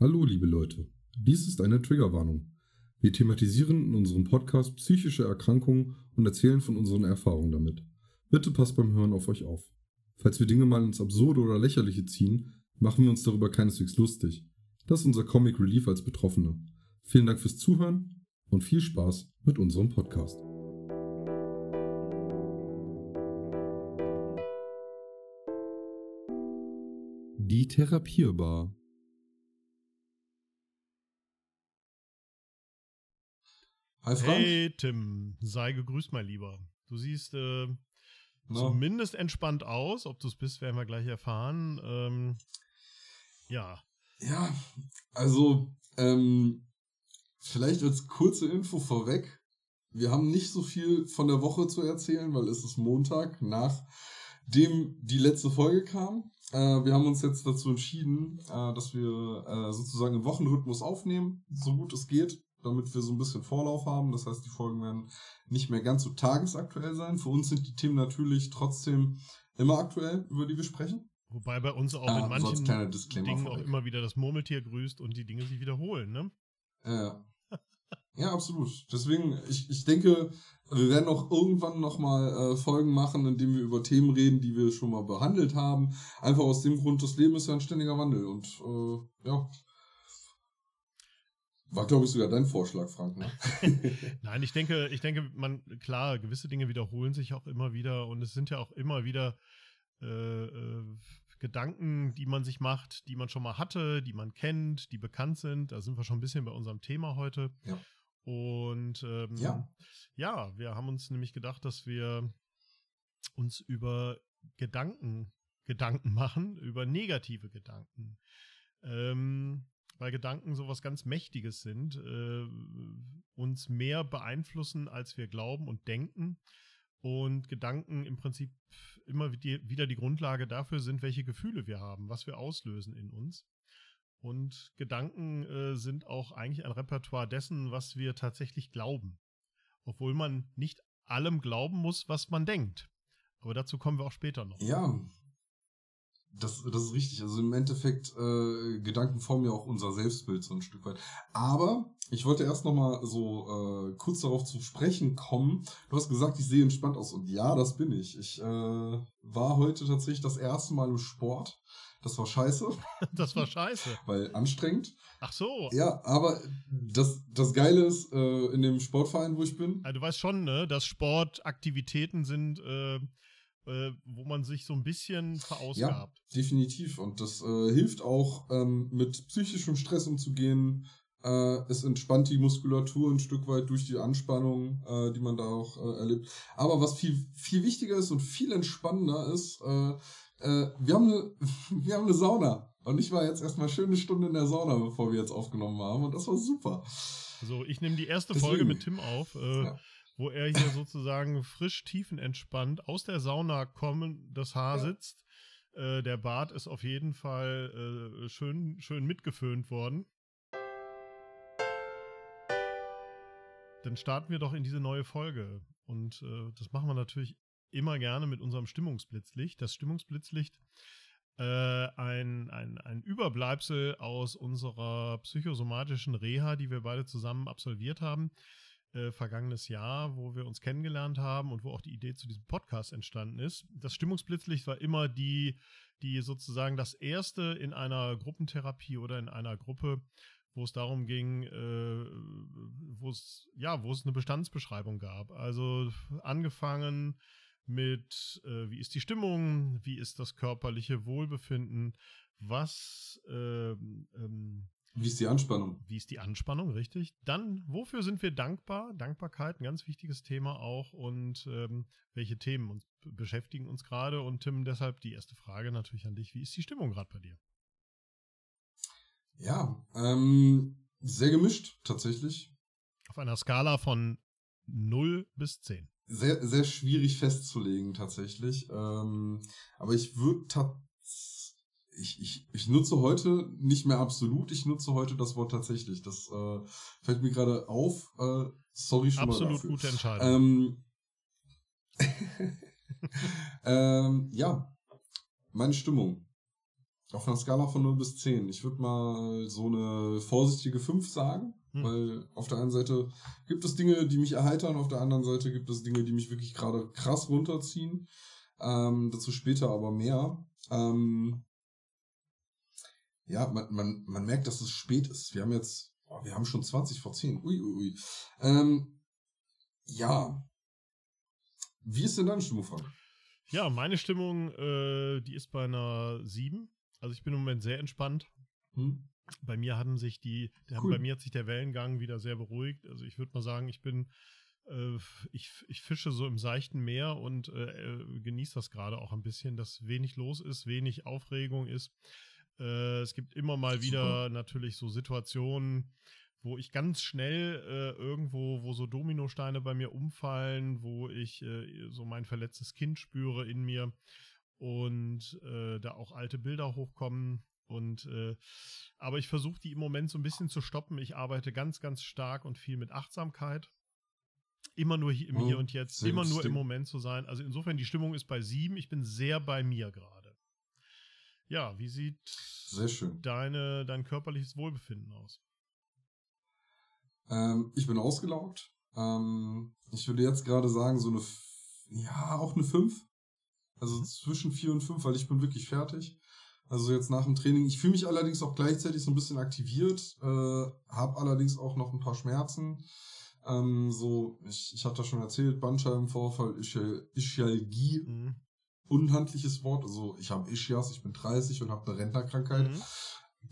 Hallo, liebe Leute. Dies ist eine Triggerwarnung. Wir thematisieren in unserem Podcast psychische Erkrankungen und erzählen von unseren Erfahrungen damit. Bitte passt beim Hören auf euch auf. Falls wir Dinge mal ins Absurde oder Lächerliche ziehen, machen wir uns darüber keineswegs lustig. Das ist unser Comic Relief als Betroffene. Vielen Dank fürs Zuhören und viel Spaß mit unserem Podcast. Die Therapierbar. Hi Frank. Hey Tim, sei gegrüßt, mein Lieber. Du siehst äh, zumindest entspannt aus. Ob du es bist, werden wir gleich erfahren. Ähm, ja, Ja, also ähm, vielleicht als kurze Info vorweg. Wir haben nicht so viel von der Woche zu erzählen, weil es ist Montag, nachdem die letzte Folge kam. Äh, wir haben uns jetzt dazu entschieden, äh, dass wir äh, sozusagen im Wochenrhythmus aufnehmen, so gut es geht, damit wir so ein bisschen Vorlauf haben. Das heißt, die Folgen werden nicht mehr ganz so tagesaktuell sein. Für uns sind die Themen natürlich trotzdem immer aktuell, über die wir sprechen. wobei bei uns auch Ah, in manchen Dingen auch immer wieder das Murmeltier grüßt und die Dinge sich wiederholen, ne? Ja. Ja, absolut. Deswegen, ich, ich denke, wir werden auch irgendwann nochmal äh, Folgen machen, in denen wir über Themen reden, die wir schon mal behandelt haben. Einfach aus dem Grund, das Leben ist ja ein ständiger Wandel. Und äh, ja. War, glaube ich, sogar dein Vorschlag, Frank. Ne? Nein, ich denke, ich denke, man, klar, gewisse Dinge wiederholen sich auch immer wieder und es sind ja auch immer wieder äh, äh, Gedanken, die man sich macht, die man schon mal hatte, die man kennt, die bekannt sind. Da sind wir schon ein bisschen bei unserem Thema heute. Ja. Und ähm, Ja. ja, wir haben uns nämlich gedacht, dass wir uns über Gedanken Gedanken machen, über negative Gedanken. Ähm, weil Gedanken sowas ganz Mächtiges sind, äh, uns mehr beeinflussen, als wir glauben und denken. Und Gedanken im Prinzip immer wie- wieder die Grundlage dafür sind, welche Gefühle wir haben, was wir auslösen in uns. Und Gedanken äh, sind auch eigentlich ein Repertoire dessen, was wir tatsächlich glauben. Obwohl man nicht allem glauben muss, was man denkt. Aber dazu kommen wir auch später noch. Ja, das, das ist richtig. Also im Endeffekt, äh, Gedanken formen ja auch unser Selbstbild so ein Stück weit. Aber ich wollte erst nochmal so äh, kurz darauf zu sprechen kommen. Du hast gesagt, ich sehe entspannt aus. Und ja, das bin ich. Ich äh, war heute tatsächlich das erste Mal im Sport. Das war scheiße, Das war scheiße. weil anstrengend. Ach so. Ja, aber das, das Geile ist, äh, in dem Sportverein, wo ich bin, Also du weißt schon, ne, dass Sportaktivitäten sind, äh, äh, wo man sich so ein bisschen verausgabt. Definitiv. Und das äh, hilft auch, ähm, mit psychischem Stress umzugehen. Äh, es entspannt die Muskulatur ein Stück weit durch die Anspannung, äh, die man da auch äh, erlebt. Aber was viel, viel wichtiger ist und viel entspannender ist, äh, wir, haben eine, wir haben eine Sauna. Und ich war jetzt erstmal schön eine Stunde in der Sauna, bevor wir jetzt aufgenommen haben. Und das war super. So, ich nehme die erste Deswegen. Folge mit Tim auf, Ja. Wo er hier sozusagen frisch tiefenentspannt aus der Sauna kommen, das Haar Ja. sitzt. Äh, der Bart ist auf jeden Fall äh, schön, schön mitgeföhnt worden. Dann starten wir doch in diese neue Folge. Und äh, das machen wir natürlich immer gerne mit unserem Stimmungsblitzlicht. Das Stimmungsblitzlicht, äh, ein, ein, ein Überbleibsel aus unserer psychosomatischen Reha, die wir beide zusammen absolviert haben, äh, vergangenes Jahr, wo wir uns kennengelernt haben und wo auch die Idee zu diesem Podcast entstanden ist. Das Stimmungsblitzlicht war immer die, die sozusagen das erste in einer Gruppentherapie oder in einer Gruppe, wo es darum ging, äh, wo es ja, wo es eine Bestandsbeschreibung gab. Also angefangen mit, äh, wie ist die Stimmung, wie ist das körperliche Wohlbefinden, was, ähm, ähm, Wie ist die Anspannung? wie ist die Anspannung, richtig? Dann, wofür sind wir dankbar? Dankbarkeit, ein ganz wichtiges Thema auch. Und ähm, welche Themen uns beschäftigen uns gerade? Und Tim, deshalb die erste Frage natürlich an dich. Wie ist die Stimmung gerade bei dir? Ja, ähm, sehr gemischt tatsächlich. Auf einer Skala von 0 bis 10. sehr, sehr schwierig festzulegen tatsächlich. Ähm, aber ich würde tats- ich, ich, ich nutze heute nicht mehr absolut, ich nutze heute das Wort tatsächlich. Das äh, fällt mir gerade auf. Äh, sorry schon mal Absolut gute Entscheidung. Ähm, ähm, ja, meine Stimmung. Auf einer Skala von 0 bis 10. Ich würde mal so eine vorsichtige 5 sagen, Hm. weil auf der einen Seite gibt es Dinge, die mich erheitern, auf der anderen Seite gibt es Dinge, die mich wirklich gerade krass runterziehen. Ähm, dazu später aber mehr. Ähm, ja, man, man, man merkt, dass es spät ist. Wir haben jetzt, oh, wir haben schon 20 vor 10. Ui, ui, ui. Ähm, ja. Wie ist denn deine Stimmung, Frank? Ja, meine Stimmung, äh, die ist bei einer 7. Also ich bin im Moment sehr entspannt. Hm? Bei mir haben sich die, Cool. bei mir hat sich der Wellengang wieder sehr beruhigt. Also ich würde mal sagen, ich bin, äh, ich, ich fische so im seichten Meer und äh, äh, genieße das gerade auch ein bisschen, dass wenig los ist, wenig Aufregung ist. Äh, es gibt immer mal Super. wieder natürlich so Situationen, wo ich ganz schnell äh, irgendwo, wo so Dominosteine bei mir umfallen, wo ich äh, so mein verletztes Kind spüre in mir und äh, da auch alte Bilder hochkommen. Und äh, aber ich versuche die im Moment so ein bisschen zu stoppen. Ich arbeite ganz, ganz stark und viel mit Achtsamkeit. Immer nur hier, im Oh, Hier und Jetzt, immer nur im. Moment zu sein. Also insofern, die Stimmung ist bei sieben. Ich bin sehr bei mir gerade. Ja, wie sieht deine, dein körperliches Wohlbefinden aus? Ähm, ich bin ausgelaugt. Ähm, ich würde jetzt gerade sagen, so eine, ja, auch eine 5. Also zwischen 4 und 5, weil ich bin wirklich fertig. Also jetzt nach dem Training. Ich fühle mich allerdings auch gleichzeitig so ein bisschen aktiviert, äh, habe allerdings auch noch ein paar Schmerzen. Ähm, so, ich, ich hatte schon erzählt, Bandscheibenvorfall, Ischial- Ischialgie, Mhm. Unhandliches Wort. Also ich habe Ischias, ich bin 30 und habe eine Rentnerkrankheit. Mhm.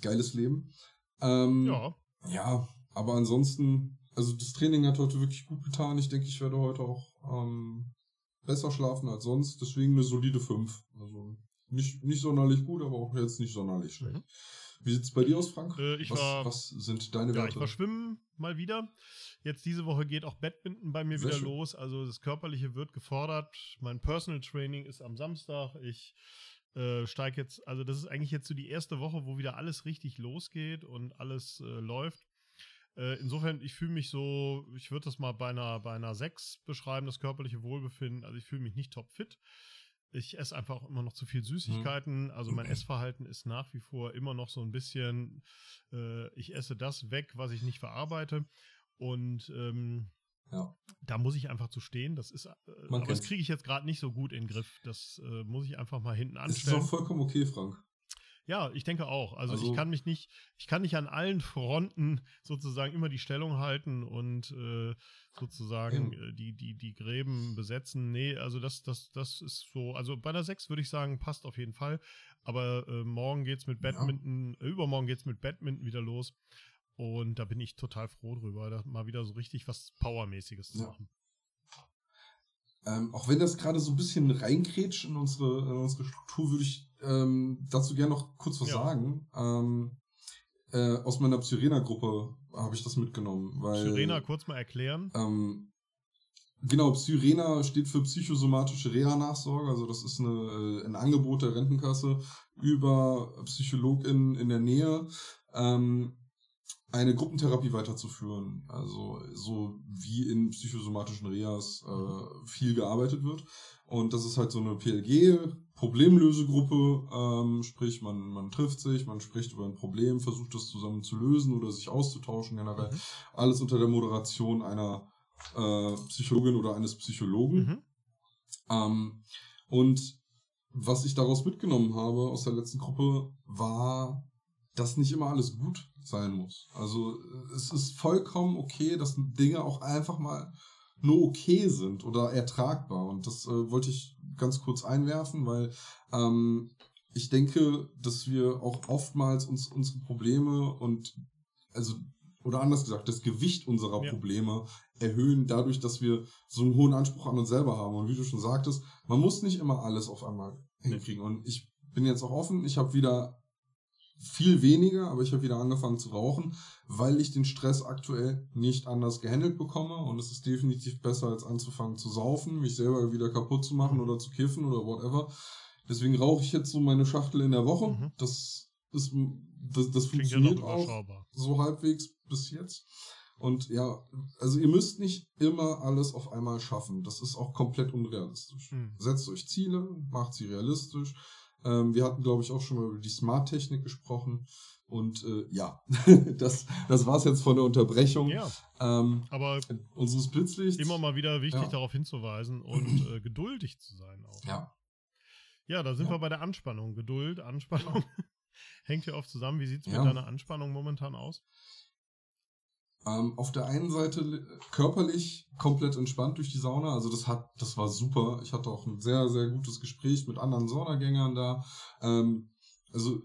Geiles Leben. Ähm, Ja, ja, aber ansonsten, also das Training hat heute wirklich gut getan. Ich denke, ich werde heute auch ähm, besser schlafen als sonst. Deswegen eine solide 5. Also nicht, nicht sonderlich gut, aber auch jetzt nicht sonderlich schlecht. Mhm. Wie sieht's bei dir aus, Frank? Äh, ich was, war- was sind deine Ja, Werte? ich war schwimmen mal wieder. Jetzt diese Woche geht auch Badminton bei mir Sehr wieder schön. los. Also das Körperliche wird gefordert. Mein Personal Training ist am Samstag. Ich äh, steige jetzt, also das ist eigentlich jetzt so die erste Woche, wo wieder alles richtig losgeht und alles äh, läuft. Äh, insofern, ich fühle mich so, ich würde das mal bei einer, bei einer 6 beschreiben, das körperliche Wohlbefinden. Also ich fühle mich nicht topfit. Ich esse einfach immer noch zu viel Süßigkeiten. Also mein Essverhalten ist nach wie vor immer noch so ein bisschen, äh, ich esse das weg, was ich nicht verarbeite. Und ähm, Ja. da muss ich einfach zu stehen. Das ist, äh, aber das kriege ich jetzt gerade nicht so gut in den Griff. Das äh, muss ich einfach mal hinten Es ist anstellen. auch vollkommen okay, Frank. Ja, ich denke auch. Also, Also- ich kann mich nicht, ich kann nicht an allen Fronten sozusagen immer die Stellung halten und äh, sozusagen äh, die, die, die Gräben besetzen. Nee, also das, das, das ist so, also bei der 6 würde ich sagen, passt auf jeden Fall. Aber äh, morgen geht's mit Ja. Badminton, äh, übermorgen geht's mit Badminton wieder los. Und da bin ich total froh drüber, da mal wieder so richtig was Powermäßiges zu Ja. machen. Ähm, auch wenn das gerade so ein bisschen reinkrätscht in unsere, in unsere Struktur, würde ich ähm, dazu gerne noch kurz was Ja. sagen. Ähm, äh, aus meiner Psyrena-Gruppe habe ich das mitgenommen. Weil, Sirena, kurz mal erklären. Ähm, genau, Psyrena steht für psychosomatische Reha-Nachsorge. Also das ist eine, äh, ein Angebot der Rentenkasse über PsychologInnen in der Nähe, ähm, eine Gruppentherapie weiterzuführen. Also so wie in psychosomatischen Rehas äh, viel gearbeitet wird. Und das ist halt so eine PLG, Problemlösegruppe, ähm, sprich man, man trifft sich, man spricht über ein Problem, versucht das zusammen zu lösen oder sich auszutauschen generell. Mhm. Alles unter der Moderation einer äh, Psychologin oder eines Psychologen. Mhm. Ähm, und was ich daraus mitgenommen habe aus der letzten Gruppe, war, dass nicht immer alles gut sein muss. Also es ist vollkommen okay, dass Dinge auch einfach mal nur okay sind oder ertragbar. Und das äh, wollte ich ganz kurz einwerfen, weil ähm, ich denke, dass wir auch oftmals uns unsere Probleme und also oder anders gesagt, das Gewicht unserer Ja. Probleme erhöhen dadurch, dass wir so einen hohen Anspruch an uns selber haben. Und wie du schon sagtest, man muss nicht immer alles auf einmal hinkriegen. Und ich bin jetzt auch offen, ich habe wieder viel weniger, aber ich habe wieder angefangen zu rauchen, weil ich den Stress aktuell nicht anders gehandelt bekomme. Und es ist definitiv besser, als anzufangen zu saufen, mich selber wieder kaputt zu machen oder zu kiffen oder whatever. Deswegen rauche ich jetzt so meine Schachtel in der Woche. Mhm. Das ist, das, das Klingt ja funktioniert auch überschaubar. so halbwegs bis jetzt. Und ja, also ihr müsst nicht immer alles auf einmal schaffen. Das ist auch komplett unrealistisch. Mhm. Setzt euch Ziele, macht sie realistisch. Ähm, wir hatten, glaube ich, auch schon mal über die Smart-Technik gesprochen. Und äh, ja, das, das war es jetzt von der Unterbrechung. Ja. Ähm, Aber unseres Blitzlichts. immer mal wieder wichtig Ja. darauf hinzuweisen und äh, geduldig zu sein auch. Ja. Ja, da sind Ja. wir bei der Anspannung. Geduld, Anspannung. Hängt ja oft zusammen. Wie sieht es mit deiner Anspannung momentan aus? Ähm, auf der einen Seite li- körperlich komplett entspannt durch die Sauna. Also das hat, das war super. Ich hatte auch ein sehr, sehr gutes Gespräch mit anderen Saunagängern da. Ähm, also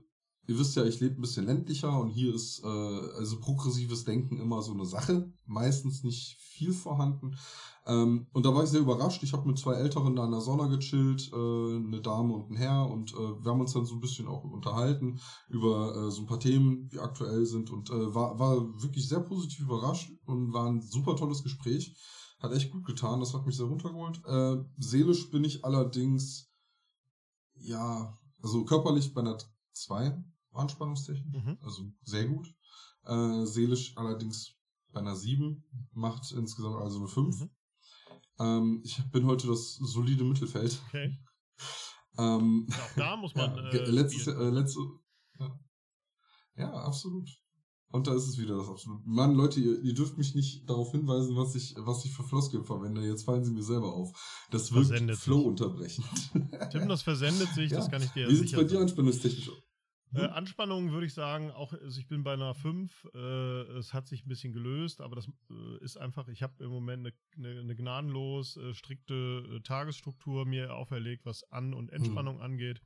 ihr wisst ja, ich lebe ein bisschen ländlicher und hier ist äh, also progressives Denken immer so eine Sache. Meistens nicht viel vorhanden. Ähm, und da war ich sehr überrascht. Ich habe mit zwei Älteren da in der Sauna gechillt, äh, eine Dame und ein Herr, und äh, wir haben uns dann so ein bisschen auch unterhalten über äh, so ein paar Themen, die aktuell sind, und äh, war, war wirklich sehr positiv überrascht und war ein super tolles Gespräch. Hat echt gut getan, das hat mich sehr runtergeholt. Äh, seelisch bin ich allerdings, ja, also körperlich bei einer 2 Anspannungstechnik, Mhm. also sehr gut. Äh, seelisch allerdings bei einer 7, macht insgesamt also eine 5. Mhm. Ähm, ich bin heute das solide Mittelfeld. Okay. Ähm, Ja, auch da muss man. ja, äh, letztes, äh, letzte, ja. ja, absolut. Und da ist es wieder das absolut. Mann, Leute, ihr, ihr dürft mich nicht darauf hinweisen, was ich, was ich für Floskeln verwende. Jetzt fallen sie mir selber auf. Das wirkt Versendet sich. Flow unterbrechend. Tim, das versendet sich, Ja. das kann ich dir Wie sieht es sicher bei dir anspannungstechnisch aus? Äh, Anspannung würde ich sagen, auch, also ich bin bei einer 5. Äh, es hat sich ein bisschen gelöst, aber das äh, ist einfach, ich habe im Moment eine, eine, eine gnadenlos äh, strikte äh, Tagesstruktur mir auferlegt, was An- und Entspannung angeht.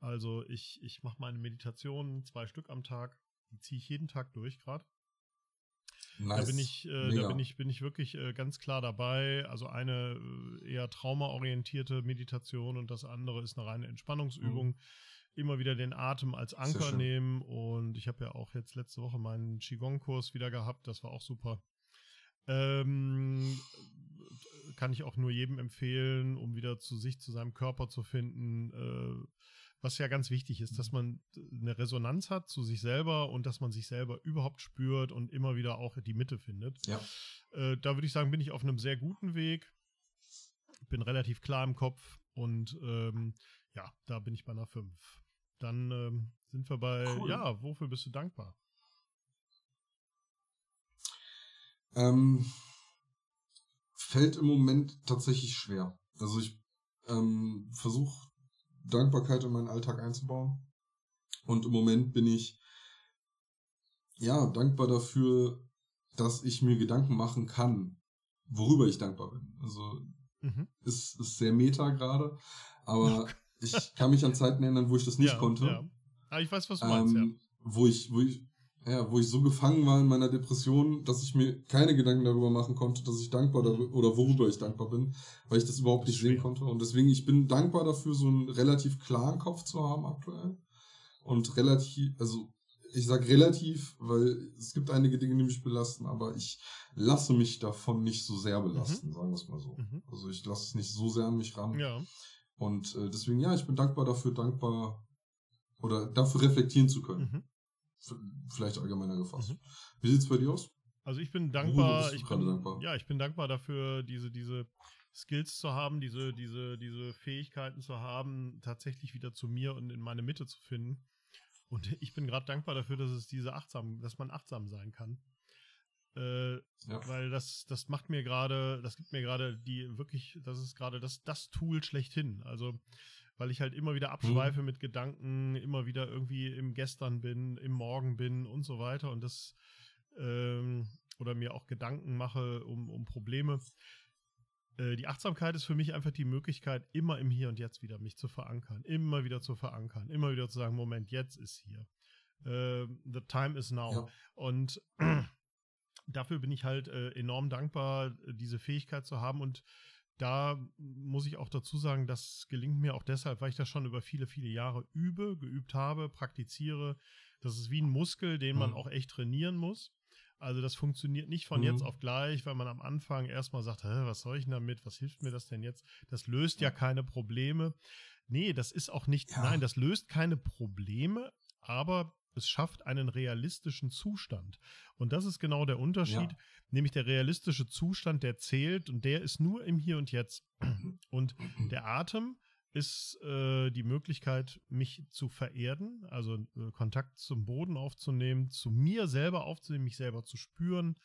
Also ich, ich mache meine Meditationen zwei Stück am Tag. Die ziehe ich jeden Tag durch gerade. Nice. Da bin ich, äh, da bin ich, bin ich wirklich äh, ganz klar dabei. Also eine äh, eher traumaorientierte Meditation und das andere ist eine reine Entspannungsübung. Immer wieder den Atem als Anker nehmen und ich habe ja auch jetzt letzte Woche meinen Qigong-Kurs wieder gehabt. Das war auch super. Ähm, kann ich auch nur jedem empfehlen, um wieder zu sich, zu seinem Körper zu finden. Äh, was ja ganz wichtig ist, dass man eine Resonanz hat zu sich selber und dass man sich selber überhaupt spürt und immer wieder auch die Mitte findet. Ja. Äh, da würde ich sagen, bin ich auf einem sehr guten Weg. Bin relativ klar im Kopf und ähm, ja, da bin ich bei einer 5. Dann ähm, sind wir bei, Cool. ja, wofür bist du dankbar? Ähm, fällt im Moment tatsächlich schwer. Also ich ähm, versuche Dankbarkeit in meinen Alltag einzubauen. Und im Moment bin ich ja dankbar dafür, dass ich mir Gedanken machen kann, worüber ich dankbar bin. Also Mhm. ist, ist sehr meta gerade, aber ich kann mich an Zeiten erinnern, wo ich das nicht ja, konnte. Ja. Ah, ich weiß, was du meinst, ja. Ähm, wo ich, wo ich, ja, wo ich so gefangen war in meiner Depression, dass ich mir keine Gedanken darüber machen konnte, dass ich dankbar darüber oder worüber ich dankbar bin, weil ich das überhaupt Das nicht sehen konnte. Und deswegen, ich bin dankbar dafür, so einen relativ klaren Kopf zu haben aktuell. Und relativ, also ich sag relativ, weil es gibt einige Dinge, die mich belasten, aber ich lasse mich davon nicht so sehr belasten, sagen wir es mal so. Mhm. Also ich lasse es nicht so sehr an mich ran. Ja. Und äh, deswegen, ja, ich bin dankbar dafür, dankbar oder dafür reflektieren zu können. Mhm. Vielleicht allgemeiner gefasst. Mhm. Wie sieht's bei dir aus? Also ich bin dankbar, ich gerade bin, dankbar? ja, ich bin dankbar dafür, diese, diese Skills zu haben, diese, diese, diese Fähigkeiten zu haben, tatsächlich wieder zu mir und in meine Mitte zu finden. Und ich bin gerade dankbar dafür, dass es diese achtsam, dass man achtsam sein kann. Äh, Ja. weil das, das macht mir gerade, das gibt mir gerade die wirklich, das ist gerade das, das Tool schlechthin. Also, weil ich halt immer wieder abschweife mit Gedanken, immer wieder irgendwie im Gestern bin, im Morgen bin und so weiter und das, ähm, oder mir auch Gedanken mache um, um Probleme. Äh, die Achtsamkeit ist für mich einfach die Möglichkeit, immer im Hier und Jetzt wieder mich zu verankern, immer wieder zu verankern, immer wieder zu sagen, Moment, jetzt ist hier. Äh, the time is now. Ja. Und dafür bin ich halt äh, enorm dankbar, diese Fähigkeit zu haben. Und da muss ich auch dazu sagen, das gelingt mir auch deshalb, weil ich das schon über viele, viele Jahre übe, geübt habe, praktiziere. Das ist wie ein Muskel, den man Mhm. auch echt trainieren muss. Also das funktioniert nicht von Mhm. jetzt auf gleich, weil man am Anfang erstmal sagt, was soll ich denn damit, was hilft mir das denn jetzt? Das löst ja keine Probleme. Nee, das ist auch nicht, Ja. nein, das löst keine Probleme, aber es schafft einen realistischen Zustand. Und das ist genau der Unterschied, Ja. nämlich der realistische Zustand, der zählt und der ist nur im Hier und Jetzt. Und der Atem ist äh, die Möglichkeit, mich zu vererden, also äh, Kontakt zum Boden aufzunehmen, zu mir selber aufzunehmen, mich selber zu spüren,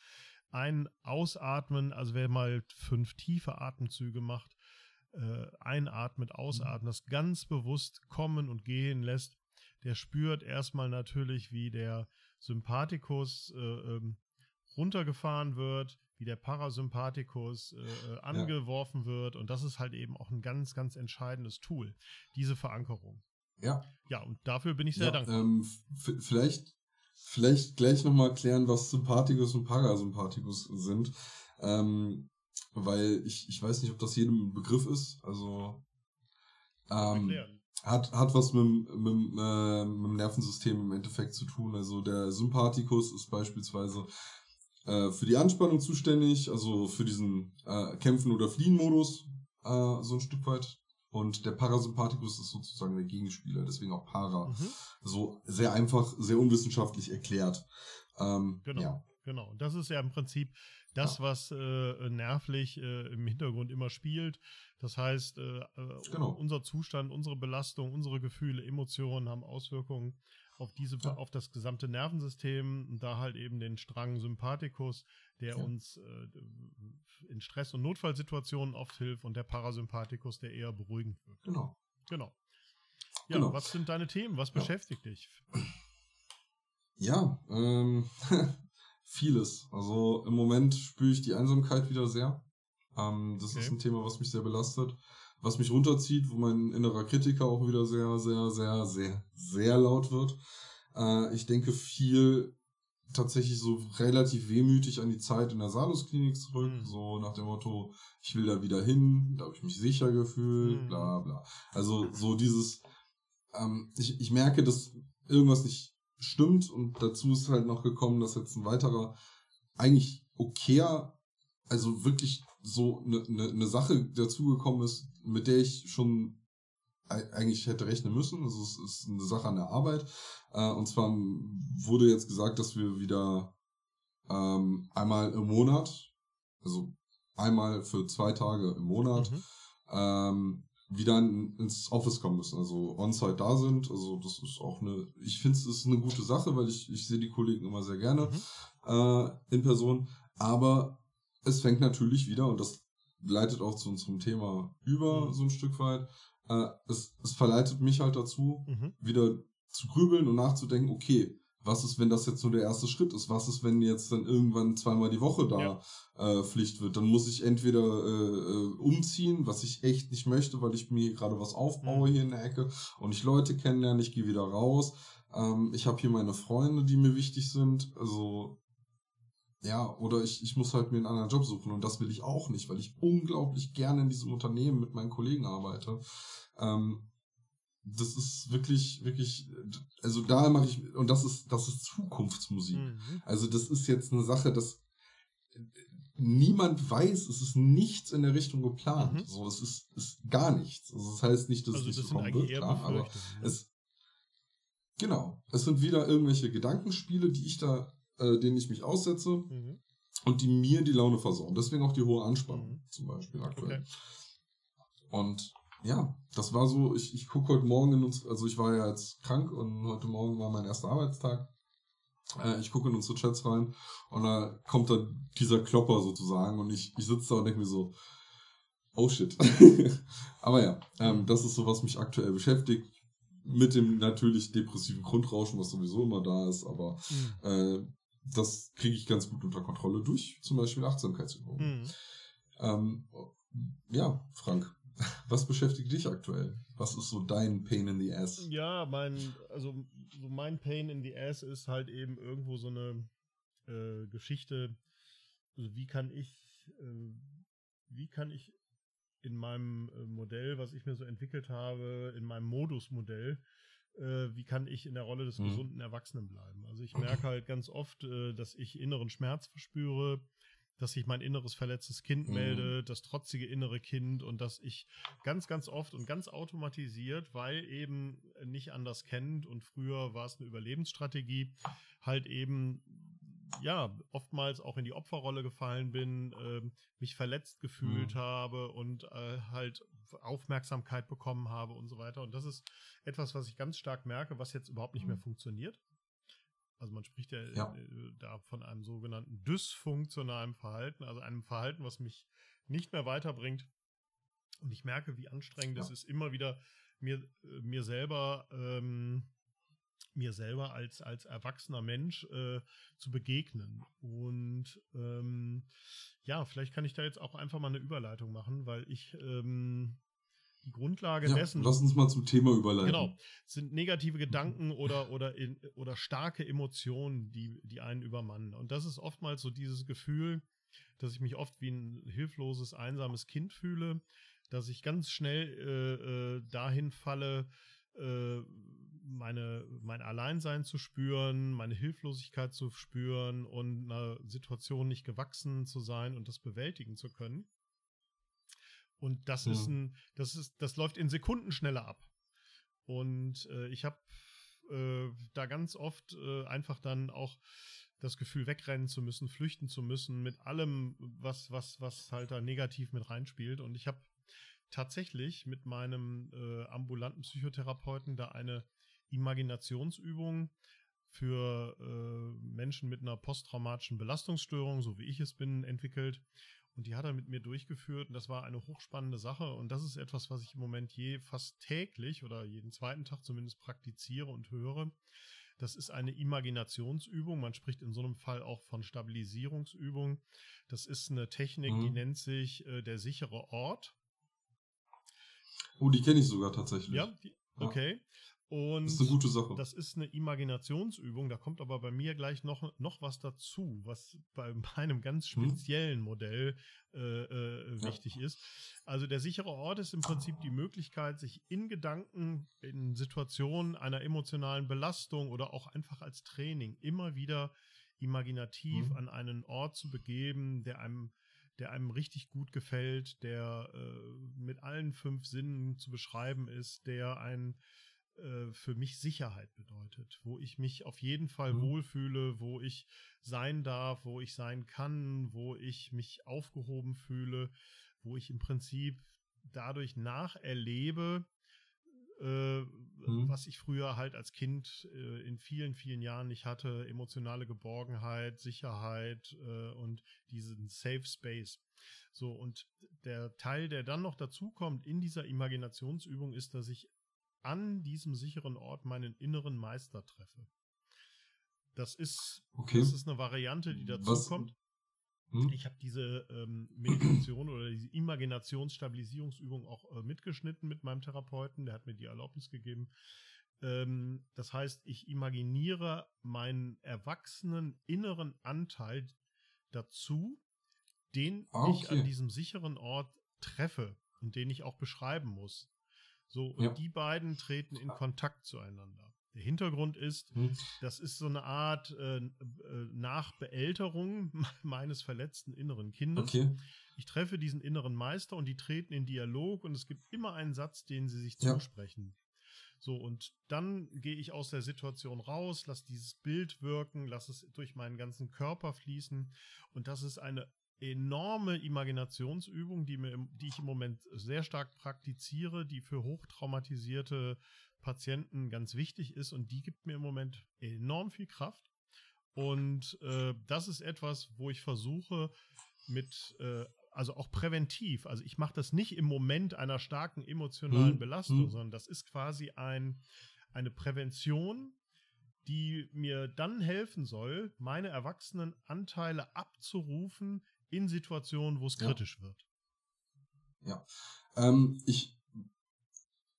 ein Ausatmen, also wer mal fünf tiefe Atemzüge macht, äh, einatmet, ausatmet, das ganz bewusst kommen und gehen lässt, der spürt erstmal natürlich, wie der Sympathikus äh, ähm, runtergefahren wird, wie der Parasympathikus äh, äh angeworfen ja. wird. Und das ist halt eben auch ein ganz, ganz entscheidendes Tool, diese Verankerung. Ja. Ja, und dafür bin ich sehr ja, dankbar. Ähm, vielleicht, vielleicht gleich nochmal klären, was Sympathikus und Parasympathikus sind. Ähm, weil ich, ich weiß nicht, ob das jedem Begriff ist. Also ähm, hat, hat was mit, mit, äh, mit dem Nervensystem im Endeffekt zu tun. Also der Sympathikus ist beispielsweise äh, für die Anspannung zuständig, also für diesen äh, Kämpfen- oder Fliehen-Modus äh, so ein Stück weit. Und der Parasympathikus ist sozusagen der Gegenspieler, deswegen auch Para. Mhm. So sehr einfach, sehr unwissenschaftlich erklärt. Ähm, genau. Ja. Genau. Das ist ja im Prinzip das, ja. was äh, nervlich äh, im Hintergrund immer spielt. Das heißt, äh, äh, genau. unser Zustand, unsere Belastung, unsere Gefühle, Emotionen haben Auswirkungen auf diese, ja. auf das gesamte Nervensystem und da halt eben den Strang Sympathikus, der ja. uns äh, in Stress- und Notfallsituationen oft hilft und der Parasympathikus, der eher beruhigend wirkt. Genau. Genau. Ja, genau. was sind deine Themen? Was beschäftigt dich? Ja, ähm, vieles. Also im Moment spüre ich die Einsamkeit wieder sehr. Ähm, das okay. ist ein Thema, was mich sehr belastet, was mich runterzieht, wo mein innerer Kritiker auch wieder sehr, sehr, sehr, sehr, sehr laut wird. Äh, ich denke viel tatsächlich so relativ wehmütig an die Zeit in der Salusklinik zurück, mhm. so nach dem Motto, ich will da wieder hin, da habe ich mich sicher gefühlt, mhm. bla bla. Also so dieses, ähm, ich, ich merke, dass irgendwas nicht stimmt und dazu ist halt noch gekommen, dass jetzt ein weiterer eigentlich okayer, also wirklich so eine ne, ne Sache dazugekommen ist, mit der ich schon eigentlich hätte rechnen müssen. Also es ist eine Sache an der Arbeit. Äh, und zwar wurde jetzt gesagt, dass wir wieder ähm, einmal im Monat, also einmal für zwei Tage im Monat, mhm. ähm, wieder in, ins Office kommen müssen, also on-site da sind. Also das ist auch eine, ich finde es ist eine gute Sache, weil ich, ich sehe die Kollegen immer sehr gerne mhm. äh, in Person. Aber es fängt natürlich wieder, und das leitet auch zu unserem Thema über mhm. so ein Stück weit, äh, es, es verleitet mich halt dazu, mhm. wieder zu grübeln und nachzudenken, okay, was ist, wenn das jetzt nur der erste Schritt ist? Was ist, wenn jetzt dann irgendwann zweimal die Woche da ja. äh, Pflicht wird? Dann muss ich entweder äh, äh, umziehen, was ich echt nicht möchte, weil ich mir gerade was aufbaue mhm. hier in der Ecke und ich Leute kennenlerne, ich gehe wieder raus. Ähm, ich habe hier meine Freunde, die mir wichtig sind. Also ja, oder ich, ich muss halt mir einen anderen Job suchen und das will ich auch nicht, weil ich unglaublich gerne in diesem Unternehmen mit meinen Kollegen arbeite. Ähm, das ist wirklich, wirklich, also da mache ich, und das ist, das ist Zukunftsmusik. Mhm. Also das ist jetzt eine Sache, dass niemand weiß, es ist nichts in der Richtung geplant. Mhm. So, es ist, ist gar nichts. Also das heißt nicht, dass also es nicht so kommen wird, klar, aber es, genau, es sind wieder irgendwelche Gedankenspiele, die ich da, äh, denen ich mich aussetze mhm. und die mir die Laune versorgen. Deswegen auch die hohe Anspannung mhm. zum Beispiel aktuell. Okay. Und ja, das war so, ich, ich gucke heute Morgen in uns, also ich war ja jetzt krank und heute Morgen war mein erster Arbeitstag. Äh, ich gucke in unsere Chats rein und da kommt dann dieser Klopper sozusagen und ich, ich sitze da und denke mir so, oh shit. aber ja, ähm, das ist so, was mich aktuell beschäftigt. Mit dem natürlich depressiven Grundrauschen, was sowieso immer da ist, aber mhm. äh, das kriege ich ganz gut unter Kontrolle durch zum Beispiel Achtsamkeitsübungen. Mhm. Ähm, ja, Frank, was beschäftigt dich aktuell? Was ist so dein Pain in the Ass? Ja, mein, also so mein Pain in the Ass ist halt eben irgendwo so eine äh, Geschichte. Also wie kann ich, äh, wie kann ich in meinem äh, Modell, was ich mir so entwickelt habe, in meinem Modusmodell, äh, wie kann ich in der Rolle des mhm. gesunden Erwachsenen bleiben? Also ich merke halt ganz oft, äh, dass ich inneren Schmerz verspüre, dass ich mein inneres verletztes Kind mhm. melde, das trotzige innere Kind und dass ich ganz, ganz oft und ganz automatisiert, weil eben nicht anders kennt und früher war es eine Überlebensstrategie, halt eben ja, oftmals auch in die Opferrolle gefallen bin, äh, mich verletzt gefühlt mhm. habe und äh, halt Aufmerksamkeit bekommen habe und so weiter. Und das ist etwas, was ich ganz stark merke, was jetzt überhaupt nicht mehr mhm. funktioniert. Also man spricht ja, ja. Äh, da von einem sogenannten dysfunktionalen Verhalten, also einem Verhalten, was mich nicht mehr weiterbringt. Und ich merke, wie anstrengend ja. es ist, immer wieder mir, äh, mir selber ähm, mir selber als, als erwachsener Mensch äh, zu begegnen. Und ähm, ja, vielleicht kann ich da jetzt auch einfach mal eine Überleitung machen, weil ich ähm, die Grundlage ja, dessen. Lass uns mal zum Thema überleiten. Genau. Sind negative Gedanken oder, oder, in, oder starke Emotionen, die, die einen übermannen. Und das ist oftmals so dieses Gefühl, dass ich mich oft wie ein hilfloses, einsames Kind fühle, dass ich ganz schnell äh, äh, dahin falle, äh, meine, mein Alleinsein zu spüren, meine Hilflosigkeit zu spüren und einer Situation nicht gewachsen zu sein und das bewältigen zu können. Und das ja. ist ein, das ist, das läuft in Sekunden schneller ab. Und äh, ich habe äh, da ganz oft äh, einfach dann auch das Gefühl, wegrennen zu müssen, flüchten zu müssen, mit allem, was, was, was halt da negativ mit reinspielt. Und ich habe tatsächlich mit meinem äh, ambulanten Psychotherapeuten da eine Imaginationsübung für äh, Menschen mit einer posttraumatischen Belastungsstörung, so wie ich es bin, entwickelt. Und die hat er mit mir durchgeführt und das war eine hochspannende Sache. Und das ist etwas, was ich im Moment je fast täglich oder jeden zweiten Tag zumindest praktiziere und höre. Das ist eine Imaginationsübung. Man spricht in so einem Fall auch von Stabilisierungsübung. Das ist eine Technik, mhm. die nennt sich äh, der sichere Ort. Oh, die kenne ich sogar tatsächlich. Ja, die, okay. Und das ist eine gute Sache. Das ist eine Imaginationsübung, da kommt aber bei mir gleich noch, noch was dazu, was bei meinem ganz hm? speziellen Modell äh, äh, wichtig ja. ist. Also der sichere Ort ist im Prinzip die Möglichkeit, sich in Gedanken, in Situationen einer emotionalen Belastung oder auch einfach als Training immer wieder imaginativ mhm. an einen Ort zu begeben, der einem der einem richtig gut gefällt, der äh, mit allen fünf Sinnen zu beschreiben ist, der ein äh, für mich Sicherheit bedeutet, wo ich mich auf jeden Fall mhm. wohlfühle, wo ich sein darf, wo ich sein kann, wo ich mich aufgehoben fühle, wo ich im Prinzip dadurch nacherlebe, äh, mhm. was ich früher halt als Kind äh, in vielen, vielen Jahren nicht hatte, emotionale Geborgenheit, Sicherheit äh, und diesen Safe Space. So, und der Teil, der dann noch dazukommt in dieser Imaginationsübung, ist, dass ich an diesem sicheren Ort meinen inneren Meister treffe. Das ist, okay. das ist eine Variante, die dazu Was? kommt. Hm? Ich habe diese ähm, Meditation oder diese Imaginationsstabilisierungsübung auch äh, mitgeschnitten mit meinem Therapeuten. Der hat mir die Erlaubnis gegeben. Ähm, das heißt, ich imaginiere meinen erwachsenen inneren Anteil dazu, den ah, okay. ich an diesem sicheren Ort treffe und den ich auch beschreiben muss. So, und ja. die beiden treten in Kontakt zueinander. Der Hintergrund ist, hm. das ist so eine Art äh, äh Nachbeälterung meines verletzten inneren Kindes. Okay. Ich treffe diesen inneren Meister und die treten in Dialog und es gibt immer einen Satz, den sie sich ja. zusprechen. So, und dann gehe ich aus der Situation raus, lasse dieses Bild wirken, lasse es durch meinen ganzen Körper fließen. Und das ist eine enorme Imaginationsübung, die, mir, die ich im Moment sehr stark praktiziere, die für hochtraumatisierte Patienten ganz wichtig ist und die gibt mir im Moment enorm viel Kraft. Und äh, das ist etwas, wo ich versuche mit, äh, also auch präventiv, also ich mache das nicht im Moment einer starken emotionalen hm. Belastung, hm. sondern das ist quasi ein, eine Prävention, die mir dann helfen soll, meine erwachsenen Anteile abzurufen, in Situationen, wo es ja. kritisch wird. Ja. Ähm, ich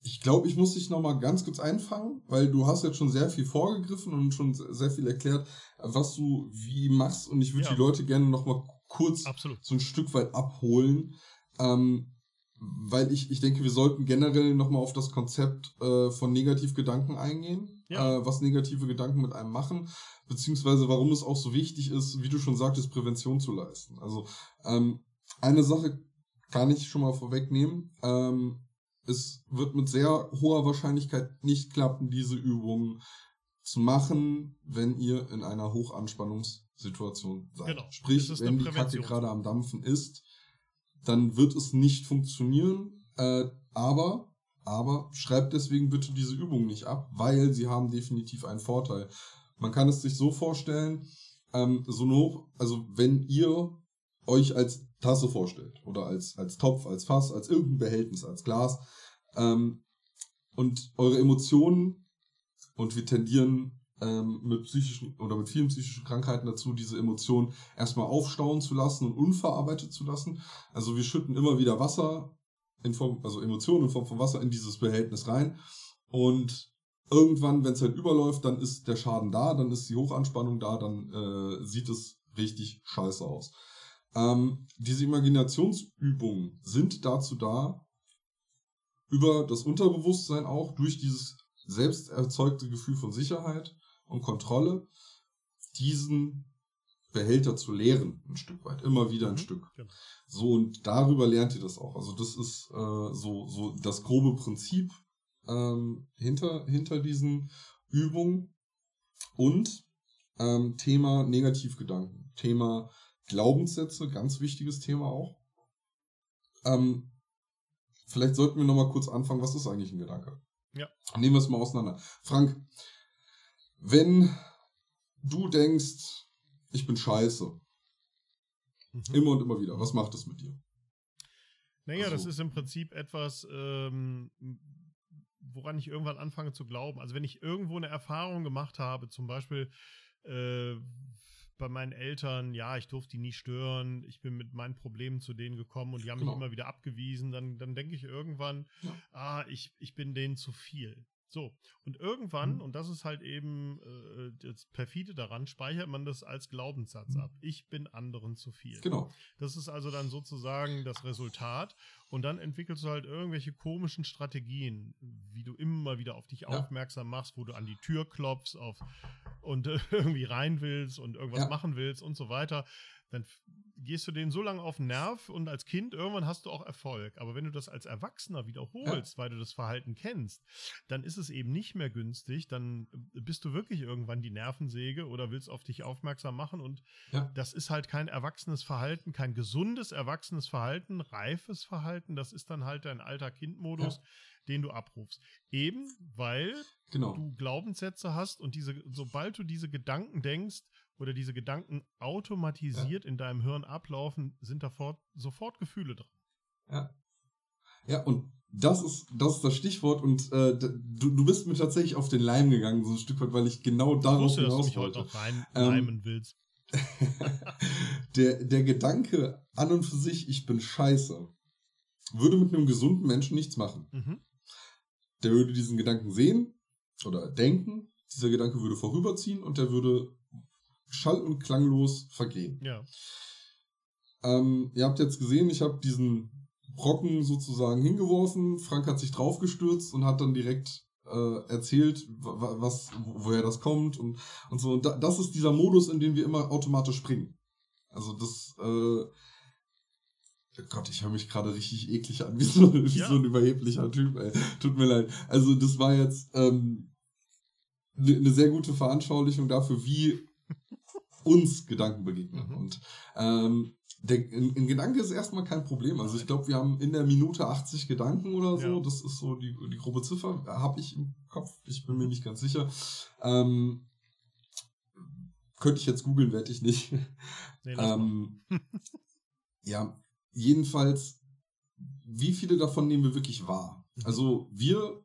ich glaube, ich muss dich nochmal ganz kurz einfangen, weil du hast jetzt schon sehr viel vorgegriffen und schon sehr viel erklärt, was du wie machst. Und ich würde ja. die Leute gerne nochmal kurz Absolut. so ein Stück weit abholen. Ähm, weil ich, ich denke, wir sollten generell nochmal auf das Konzept äh, von Negativgedanken eingehen, ja. äh, was negative Gedanken mit einem machen beziehungsweise warum es auch so wichtig ist, wie du schon sagtest, Prävention zu leisten. Also ähm, eine Sache kann ich schon mal vorwegnehmen. Ähm, es wird mit sehr hoher Wahrscheinlichkeit nicht klappen, diese Übungen zu machen, wenn ihr in einer Hochanspannungssituation seid. Genau. Sprich, wenn die Kacke gerade am Dampfen ist, dann wird es nicht funktionieren. Äh, aber, aber schreibt deswegen bitte diese Übung nicht ab, weil sie haben definitiv einen Vorteil. Man kann es sich so vorstellen, ähm, so Hoch, also wenn ihr euch als Tasse vorstellt oder als, als Topf, als Fass, als irgendein Behältnis, als Glas ähm, und eure Emotionen und wir tendieren ähm, mit psychischen oder mit vielen psychischen Krankheiten dazu, diese Emotionen erstmal aufstauen zu lassen und unverarbeitet zu lassen. Also wir schütten immer wieder Wasser in Form, also Emotionen in Form von Wasser in dieses Behältnis rein und irgendwann, wenn es halt überläuft, dann ist der Schaden da, dann ist die Hochanspannung da, dann äh, sieht es richtig scheiße aus. Ähm, diese Imaginationsübungen sind dazu da, über das Unterbewusstsein auch durch dieses selbst erzeugte Gefühl von Sicherheit und Kontrolle diesen Behälter zu leeren, ein Stück weit, immer wieder ein Mhm, Stück. genau. So, und darüber lernt ihr das auch. Also das ist äh, so, so das grobe Prinzip ähm, hinter, hinter diesen Übungen. Und ähm, Thema Negativgedanken, Thema Glaubenssätze, ganz wichtiges Thema auch. Ähm, vielleicht sollten wir nochmal kurz anfangen, was ist eigentlich ein Gedanke? Ja. Nehmen wir es mal auseinander. Frank, wenn du denkst, ich bin scheiße, Mhm. immer und immer wieder, was macht das mit dir? Naja, das Also- ist im Prinzip etwas, ähm, woran ich irgendwann anfange zu glauben. Also wenn ich irgendwo eine Erfahrung gemacht habe, zum Beispiel äh, bei meinen Eltern, ja, ich durfte die nie stören, ich bin mit meinen Problemen zu denen gekommen und die haben Genau. mich immer wieder abgewiesen, dann, dann denke ich irgendwann, Ja. ah, ich, ich bin denen zu viel. So, und irgendwann, Mhm. und das ist halt eben äh, das perfide daran, speichert man das als Glaubenssatz Mhm. ab. Ich bin anderen zu viel. Genau. Das ist also dann sozusagen das Resultat. Und dann entwickelst du halt irgendwelche komischen Strategien, wie du immer wieder auf dich Ja. aufmerksam machst, wo du an die Tür klopfst auf, und äh, irgendwie rein willst und irgendwas Ja. machen willst und so weiter. Dann gehst du denen so lange auf den Nerv und als Kind irgendwann hast du auch Erfolg. Aber wenn du das als Erwachsener wiederholst, weil du das Verhalten kennst, dann ist es eben nicht mehr günstig. Dann äh, bist du wirklich irgendwann die Nervensäge oder willst auf dich aufmerksam machen und Ja. das ist halt kein erwachsenes Verhalten, kein gesundes, erwachsenes Verhalten, reifes Verhalten. Das ist dann halt dein alter Kindmodus, den du abrufst. Eben weil Genau. du Glaubenssätze hast und diese, sobald du diese Gedanken denkst oder diese Gedanken automatisiert in deinem Hirn ablaufen, sind da fort, sofort Gefühle drin. Ja. Ja, und das ist, das ist das Stichwort und äh, du, du bist mir tatsächlich auf den Leim gegangen, so ein Stück weit, weil ich genau Ich darauf wusste, dass du hinaus mich heute wollte. noch rein, Ähm, reimen willst. der, der Gedanke an und für sich, ich bin scheiße, würde mit einem gesunden Menschen nichts machen. Mhm. Der würde diesen Gedanken sehen oder denken, dieser Gedanke würde vorüberziehen und der würde schall- und klanglos vergehen. Ja. Ähm, ihr habt jetzt gesehen, ich habe diesen Brocken sozusagen hingeworfen. Frank hat sich draufgestürzt und hat dann direkt äh, erzählt, wa- wa- was, wo- woher das kommt und, und so. Und da, das ist dieser Modus, in den wir immer automatisch springen. Also das, äh, oh Gott, ich höre mich gerade richtig eklig an, wie so, wie Ja. so ein überheblicher Typ, ey. Tut mir leid. Also das war jetzt ähm, eine ne sehr gute Veranschaulichung dafür, wie uns Gedanken begegnen. Mhm. Und ähm, der, ein, ein Gedanke ist erstmal kein Problem. Also ich glaube, wir haben in der Minute 80 Gedanken oder so. Ja. Das ist so die, die grobe Ziffer. Habe ich im Kopf. Ich bin mir nicht ganz sicher. Ähm, könnte ich jetzt googeln, werde ich nicht. Nee. Ähm, ja, jedenfalls, wie viele davon nehmen wir wirklich wahr? Mhm. Also wir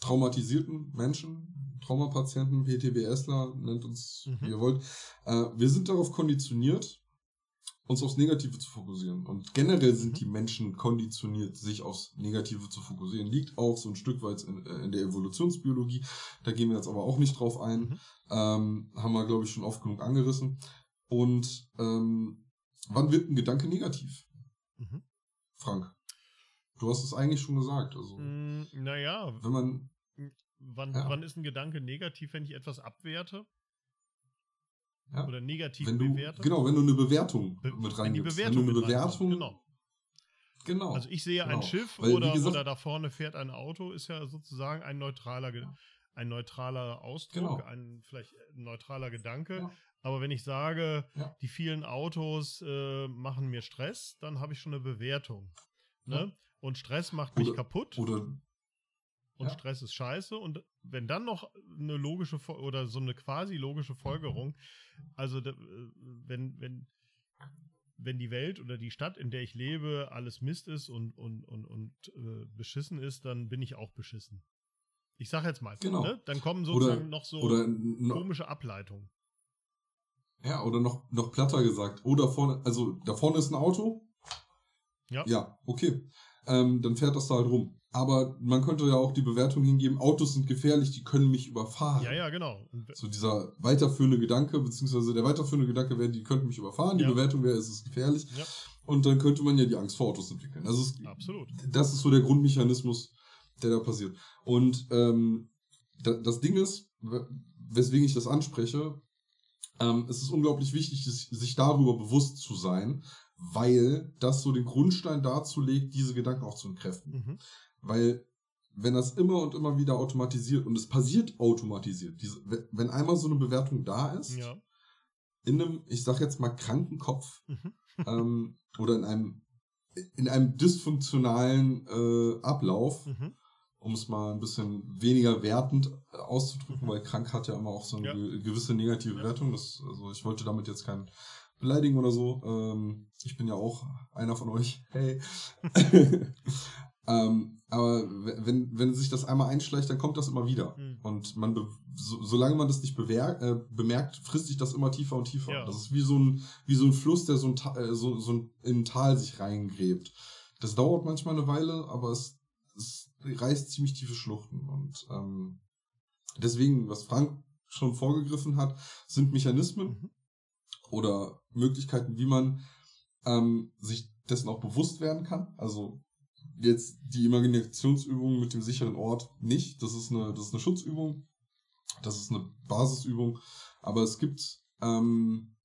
traumatisierten Menschen, Traumapatienten, PTBSler, nennt uns, Mhm. wie ihr wollt, äh, wir sind darauf konditioniert, uns aufs Negative zu fokussieren. Und generell sind Mhm. die Menschen konditioniert, sich aufs Negative zu fokussieren. Liegt auch so ein Stück weit in, äh, in der Evolutionsbiologie. Da gehen wir jetzt aber auch nicht drauf ein. Mhm. Ähm, haben wir, glaube ich, schon oft genug angerissen. Und ähm, wann wird ein Gedanke negativ? Mhm. Frank, du hast es eigentlich schon gesagt. Also, Mm, naja, wenn man, wann, Ja. wann ist ein Gedanke negativ, wenn ich etwas abwerte? Ja. Oder negativ wenn du, bewerte? genau, wenn du eine Bewertung Be- mit wenn reingibst. Bewertung wenn du eine Bewertung, Genau. genau. Also ich sehe ein genau. Schiff Weil, oder, gesagt- oder da vorne fährt ein Auto, ist ja sozusagen ein neutraler, Ge- ein neutraler Ausdruck, Genau. ein vielleicht ein neutraler Gedanke. Ja. Aber wenn ich sage, Ja. die vielen Autos äh, machen mir Stress, dann habe ich schon eine Bewertung. Ne? Und Stress macht mich Oder- kaputt Oder und ja. Stress ist scheiße. Und wenn dann noch eine logische oder so eine quasi logische Folgerung, also äh, wenn, wenn, wenn die Welt oder die Stadt, in der ich lebe, alles Mist ist und, und, und, und äh, beschissen ist, dann bin ich auch beschissen. Ich sag jetzt mal, Genau. ne? dann kommen Oder- sozusagen noch so oder komische Ableitungen. ja, oder noch, noch platter gesagt. Oder vorne, also da vorne ist ein Auto. Ja. Ja, okay. Ähm, dann fährt das da halt rum. Aber man könnte ja auch die Bewertung hingeben, Autos sind gefährlich, die können mich überfahren. Ja, ja, genau. So dieser weiterführende Gedanke, beziehungsweise der weiterführende Gedanke wäre, die könnten mich überfahren, die Ja. Bewertung wäre, es ist gefährlich. Ja. Und dann könnte man ja die Angst vor Autos entwickeln. Also es, absolut. das ist so der Grundmechanismus, der da passiert. Und ähm, da, das Ding ist, weswegen ich das anspreche, ähm, es ist unglaublich wichtig, sich darüber bewusst zu sein, weil das so den Grundstein dazu legt, diese Gedanken auch zu entkräften. Mhm. Weil wenn das immer und immer wieder automatisiert und es passiert automatisiert, diese, wenn einmal so eine Bewertung da ist, Ja. in einem, ich sag jetzt mal, kranken Kopf Mhm. ähm, oder in einem in einem dysfunktionalen äh, Ablauf, Mhm. um es mal ein bisschen weniger wertend auszudrücken, Mhm. weil krank hat ja immer auch so eine Ja. ge gewisse negative Ja. Wertung. Das, also ich wollte damit jetzt keinen beleidigen oder so. Ähm, ich bin ja auch einer von euch. Hey. ähm, aber wenn, wenn sich das einmal einschleicht, dann kommt das immer wieder. Mhm. Und man be so, solange man das nicht äh, bemerkt, frisst sich das immer tiefer und tiefer. Ja. Das ist wie so ein, wie so ein Fluss, der so, ein Ta äh, so, so ein, in ein Tal sich reingräbt. Das dauert manchmal eine Weile, aber es, es reißt ziemlich tiefe Schluchten. Und ähm, deswegen, was Frank schon vorgegriffen hat, sind Mechanismen Mhm. Oder Möglichkeiten, wie man ähm, sich dessen auch bewusst werden kann. Also jetzt die Imaginationsübung mit dem sicheren Ort nicht. Das ist eine, das ist eine Schutzübung. Das ist eine Basisübung. Aber es gibt ähm,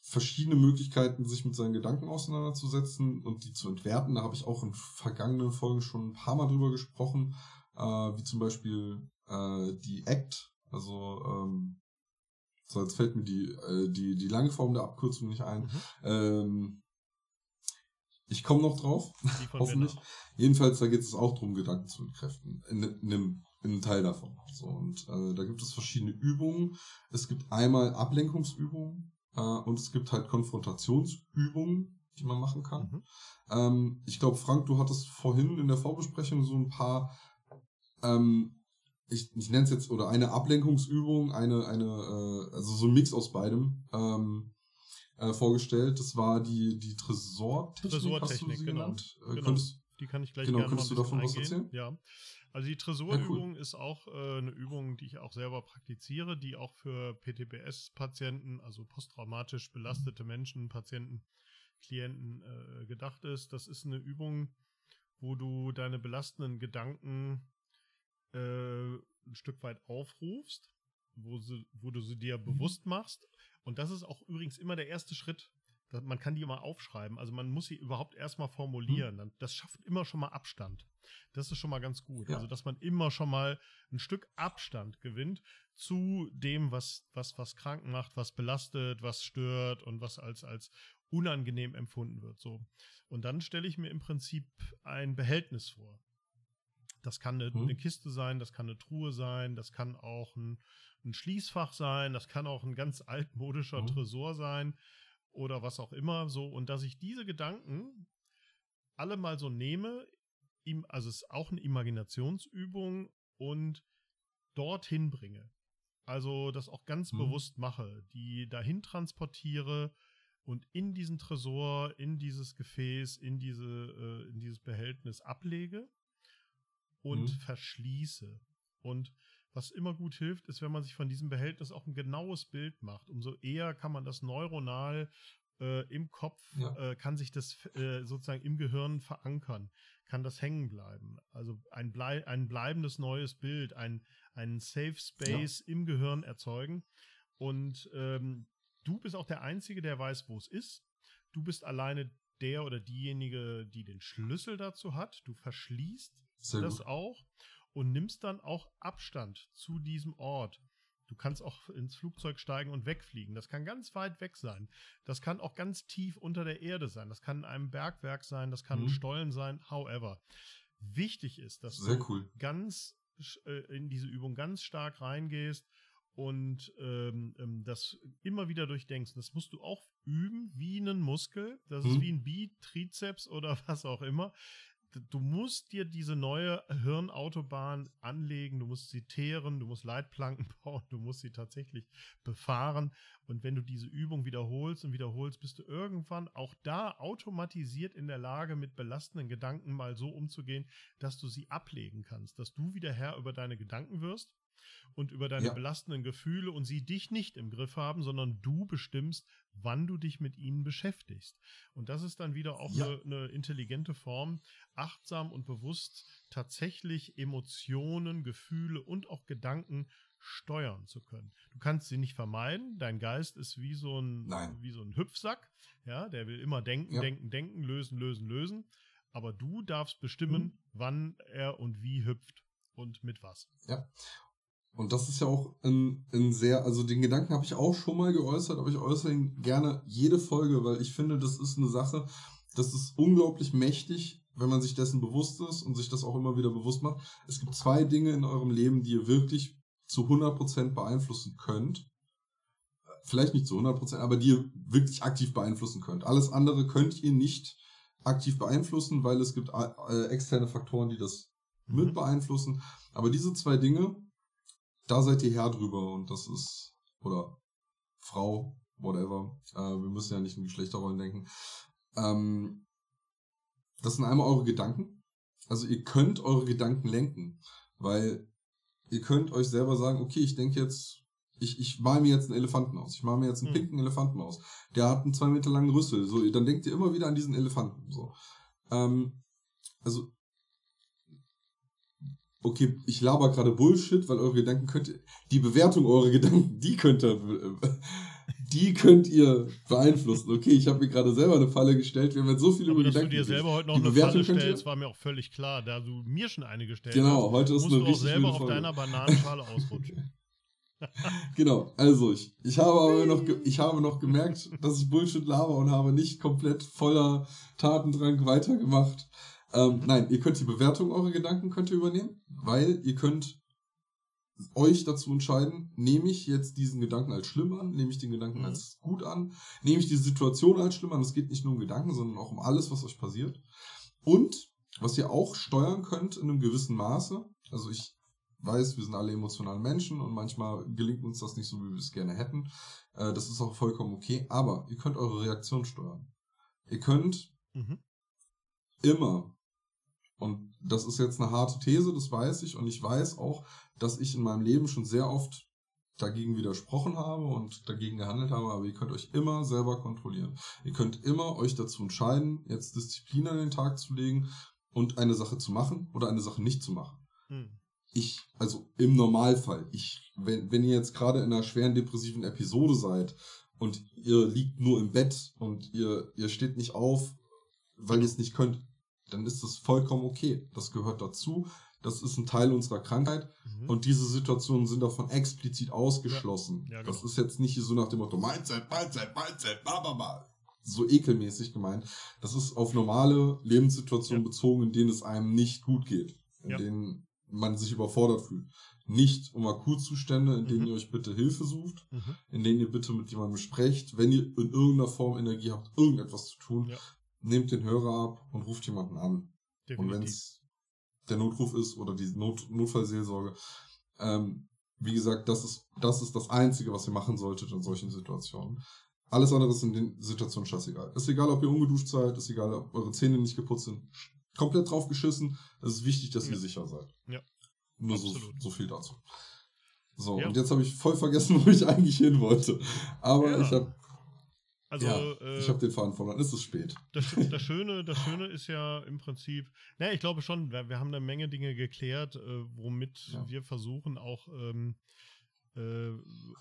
verschiedene Möglichkeiten, sich mit seinen Gedanken auseinanderzusetzen und die zu entwerten. Da habe ich auch in vergangenen Folgen schon ein paar Mal drüber gesprochen, äh, wie zum Beispiel äh, die ACT, also ähm, so jetzt fällt mir die, äh, die, die lange Form der Abkürzung nicht ein. Mhm. Ähm, ich komme noch drauf. Hoffentlich. Jedenfalls, da geht es auch darum, Gedanken zu entkräften. In, in, einem, in einem Teil davon. So, und äh, da gibt es verschiedene Übungen. Es gibt einmal Ablenkungsübungen äh, und es gibt halt Konfrontationsübungen, die man machen kann. Mhm. Ähm, ich glaube, Frank, du hattest vorhin in der Vorbesprechung so ein paar, ähm, ich, ich nenne es jetzt, oder eine Ablenkungsübung, eine, eine, äh, also so ein Mix aus beidem ähm, äh, vorgestellt. Das war die, die Tresortechnik, hast du Tresortechnik, genau. genannt? Äh, Genau. Könntest, Die kann ich gleich Genau, gerne mal ein könntest du davon was bisschen erzählen? eingehen. Ja. Also die Tresorübung ist auch äh, eine Übung, die ich auch selber praktiziere, die auch für PTBS-Patienten, also posttraumatisch belastete Menschen, Patienten, Klienten äh, gedacht ist. Das ist eine Übung, wo du deine belastenden Gedanken äh, ein Stück weit aufrufst, wo, sie, wo du sie dir bewusst machst. Und das ist auch übrigens immer der erste Schritt. Man kann die immer aufschreiben. Also man muss sie überhaupt erstmal formulieren. Dann- Das schafft immer schon mal Abstand. Das ist schon mal ganz gut. Ja. Also, dass man immer schon mal ein Stück Abstand gewinnt zu dem, was, was, was krank macht, was belastet, was stört und was als, als unangenehm empfunden wird. So. Und dann stelle ich mir im Prinzip ein Behältnis vor. Das kann eine, Mhm. eine Kiste sein, das kann eine Truhe sein, das kann auch ein, ein Schließfach sein, das kann auch ein ganz altmodischer Mhm. Tresor sein oder was auch immer so. Und dass ich diese Gedanken alle mal so nehme, ihm, also es ist auch eine Imaginationsübung und dorthin bringe. Also das auch ganz Mhm. bewusst mache, die dahin transportiere und in diesen Tresor, in dieses Gefäß, in diese, äh, in dieses Behältnis ablege und Mhm. verschließe. Und was immer gut hilft, ist, wenn man sich von diesem Behältnis auch ein genaues Bild macht. Umso eher kann man das neuronal äh, im Kopf, Ja. äh, kann sich das äh, sozusagen im Gehirn verankern, kann das hängen bleiben. Also ein, blei ein bleibendes neues Bild, ein, ein Safe Space im Gehirn erzeugen. Und ähm, du bist auch der Einzige, der weiß, wo es ist. Du bist alleine der oder diejenige, die den Schlüssel dazu hat. Du verschließt Sehr das gut. auch. und nimmst dann auch Abstand zu diesem Ort. Du kannst auch ins Flugzeug steigen und wegfliegen. Das kann ganz weit weg sein. Das kann auch ganz tief unter der Erde sein. Das kann in einem Bergwerk sein. Das kann mhm. ein Stollen sein. However. Wichtig ist, dass Sehr du cool. ganz äh, in diese Übung ganz stark reingehst und ähm, ähm, das immer wieder durchdenkst. Das musst du auch üben wie einen Muskel. Das mhm. ist wie ein Bitrizeps oder was auch immer du musst dir diese neue Hirnautobahn anlegen, du musst sie teeren, du musst Leitplanken bauen, du musst sie tatsächlich befahren. Und wenn du diese Übung wiederholst und wiederholst, bist du irgendwann auch da automatisiert in der Lage, mit belastenden Gedanken mal so umzugehen, dass du sie ablegen kannst, dass du wieder Herr über deine Gedanken wirst und über deine ja. belastenden Gefühle und sie dich nicht im Griff haben, sondern du bestimmst, wann du dich mit ihnen beschäftigst. Und das ist dann wieder auch ja. eine, eine intelligente Form, achtsam und bewusst tatsächlich Emotionen, Gefühle und auch Gedanken steuern zu können. Du kannst sie nicht vermeiden. Dein Geist ist wie so ein, Nein. wie so ein Hüpfsack. Ja, der will immer denken, ja. denken, denken, lösen, lösen, lösen. Aber du darfst bestimmen, mhm. wann er und wie hüpft und mit was. Ja. Und das ist ja auch ein, ein sehr, also den Gedanken habe ich auch schon mal geäußert, aber ich äußere ihn gerne jede Folge, weil ich finde, das ist eine Sache, das ist unglaublich mächtig, wenn man sich dessen bewusst ist und sich das auch immer wieder bewusst macht. Es gibt zwei Dinge in eurem Leben, die ihr wirklich zu 100% beeinflussen könnt. Vielleicht nicht zu 100%, aber die ihr wirklich aktiv beeinflussen könnt. Alles andere könnt ihr nicht aktiv beeinflussen, weil es gibt äh, externe Faktoren, die das mhm. mit beeinflussen. Aber diese zwei Dinge, da seid ihr Herr drüber und das ist, oder Frau, whatever. Äh, wir müssen ja nicht in Geschlechterrollen denken. Ähm, das sind einmal eure Gedanken. Also ihr könnt eure Gedanken lenken, weil ihr könnt euch selber sagen, okay, ich denke jetzt, ich, ich mal mir jetzt einen Elefanten aus. Ich mal mir jetzt einen hm. pinken Elefanten aus. Der hat einen zwei Meter langen Rüssel. So, dann denkt ihr immer wieder an diesen Elefanten. So. Ähm, also okay, ich laber gerade Bullshit, weil eure Gedanken könnt ihr, die Bewertung eurer Gedanken, die könnt ihr, die könnt ihr beeinflussen. Okay, ich habe mir gerade selber eine Falle gestellt. Wir haben jetzt so viele Aber über dass du dir selber heute noch die eine Bewertung Falle stellst, war mir auch völlig klar. Da du mir schon eine gestellt genau, hast, heute ist musst eine du auch selber auf deiner Bananenschale ausrutschen. genau, also ich, ich habe aber noch, ich habe noch gemerkt, dass ich Bullshit laber und habe nicht komplett voller Tatendrang weitergemacht. Ähm. Nein, ihr könnt die Bewertung eurer Gedanken könnt ihr übernehmen, weil ihr könnt euch dazu entscheiden, nehme ich jetzt diesen Gedanken als schlimm an, nehme ich den Gedanken mhm. als gut an, nehme ich die Situation als schlimm an. Es geht nicht nur um Gedanken, sondern auch um alles, was euch passiert. Und was ihr auch steuern könnt in einem gewissen Maße, also ich weiß, wir sind alle emotionale Menschen und manchmal gelingt uns das nicht so, wie wir es gerne hätten. Äh, das ist auch vollkommen okay, aber ihr könnt eure Reaktion steuern. Ihr könnt mhm. immer und das ist jetzt eine harte These, das weiß ich. Und ich weiß auch, dass ich in meinem Leben schon sehr oft dagegen widersprochen habe und dagegen gehandelt habe, aber ihr könnt euch immer selber kontrollieren. Ihr könnt immer euch dazu entscheiden, jetzt Disziplin an den Tag zu legen und eine Sache zu machen oder eine Sache nicht zu machen. Hm. Ich, also im Normalfall, ich, wenn, wenn ihr jetzt gerade in einer schweren depressiven Episode seid und ihr liegt nur im Bett und ihr, ihr steht nicht auf, weil ihr es nicht könnt, dann ist das vollkommen okay. Das gehört dazu. Das ist ein Teil unserer Krankheit. Mhm. Und diese Situationen sind davon explizit ausgeschlossen. Ja. Ja, genau. Das ist jetzt nicht so nach dem Motto, Mindset, Mindset, Mindset, bla. So ekelmäßig gemeint. Das ist auf normale Lebenssituationen ja. bezogen, in denen es einem nicht gut geht. In denen man sich überfordert fühlt. Nicht um Akutzustände, in denen mhm. ihr euch bitte Hilfe sucht, mhm. in denen ihr bitte mit jemandem sprecht, wenn ihr in irgendeiner Form Energie habt, irgendetwas zu tun, nehmt den Hörer ab und ruft jemanden an. Definitiv. Und wenn es der Notruf ist oder die Not Notfallseelsorge, ähm, wie gesagt, das ist, das ist das Einzige, was ihr machen solltet in solchen Situationen. Alles andere ist in den Situationen scheißegal. Ist egal, ob ihr ungeduscht seid, ist egal, ob eure Zähne nicht geputzt sind. Komplett drauf geschissen. Es ist wichtig, dass ja. ihr sicher seid. Ja. Nur so, so, viel dazu. So, ja. und jetzt habe ich voll vergessen, wo ich eigentlich hin wollte. Aber ja. ich habe also, ja, äh, ich habe den Faden verloren. Es ist spät. Das, das, Schöne, das Schöne ist ja im Prinzip, naja, ich glaube schon, wir, wir haben eine Menge Dinge geklärt, äh, womit ja. wir versuchen auch ähm, äh,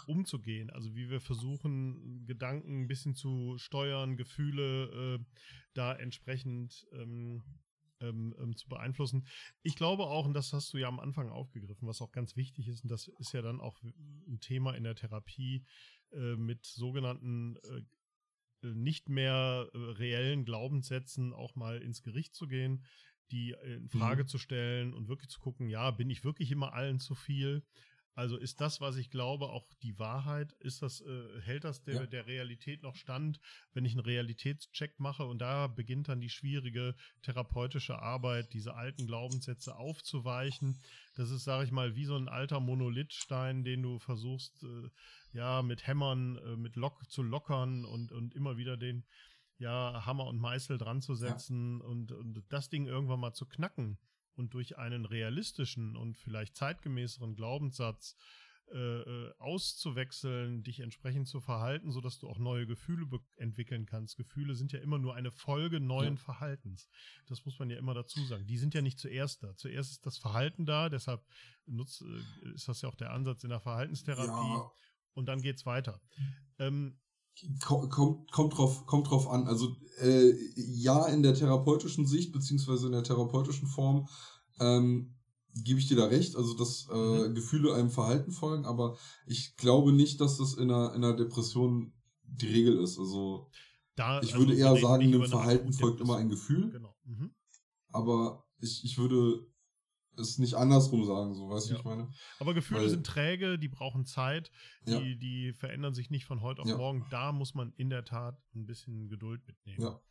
umzugehen. Also wie wir versuchen, Gedanken ein bisschen zu steuern, Gefühle äh, da entsprechend ähm, ähm, ähm, zu beeinflussen. Ich glaube auch, und das hast du ja am Anfang aufgegriffen, was auch ganz wichtig ist, und das ist ja dann auch ein Thema in der Therapie äh, mit sogenannten äh, nicht mehr äh, reellen Glaubenssätzen auch mal ins Gericht zu gehen, die in Frage mhm. zu stellen und wirklich zu gucken, ja, bin ich wirklich immer allen zu viel? Also ist das, was ich glaube, auch die Wahrheit? Ist das, äh, hält das der, ja. der Realität noch stand, wenn ich einen Realitätscheck mache? Und da beginnt dann die schwierige therapeutische Arbeit, diese alten Glaubenssätze aufzuweichen. Das ist, sage ich mal, wie so ein alter Monolithstein, den du versuchst, äh, ja, mit Hämmern, äh, mit Lock zu lockern und, und immer wieder den, ja, Hammer und Meißel dran zu setzen ja. und, und das Ding irgendwann mal zu knacken und durch einen realistischen und vielleicht zeitgemäßeren Glaubenssatz äh, äh, auszuwechseln, dich entsprechend zu verhalten, sodass du auch neue Gefühle entwickeln kannst. Gefühle sind ja immer nur eine Folge neuen ja. Verhaltens. Das muss man ja immer dazu sagen. Die sind ja nicht zuerst da. Zuerst ist das Verhalten da, deshalb nutzt, äh, ist das ja auch der Ansatz in der Verhaltenstherapie. Ja. Und dann geht's weiter. Ähm, kommt, kommt, drauf, kommt drauf an. Also äh, ja, in der therapeutischen Sicht, beziehungsweise in der therapeutischen Form, ähm, gebe ich dir da recht, also dass äh, mhm. Gefühle einem Verhalten folgen, aber ich glaube nicht, dass das in einer, in einer Depression die Regel ist. Also da, ich also würde eher sagen, einem Verhalten folgt immer ein Gefühl. Genau. Mhm. Aber ich, ich würde es nicht andersrum sagen, so weißt du, ja. ich meine. Aber Gefühle Weil, sind träge, die brauchen Zeit, die, ja. die verändern sich nicht von heute auf ja. morgen. Da muss man in der Tat ein bisschen Geduld mitnehmen. Ja.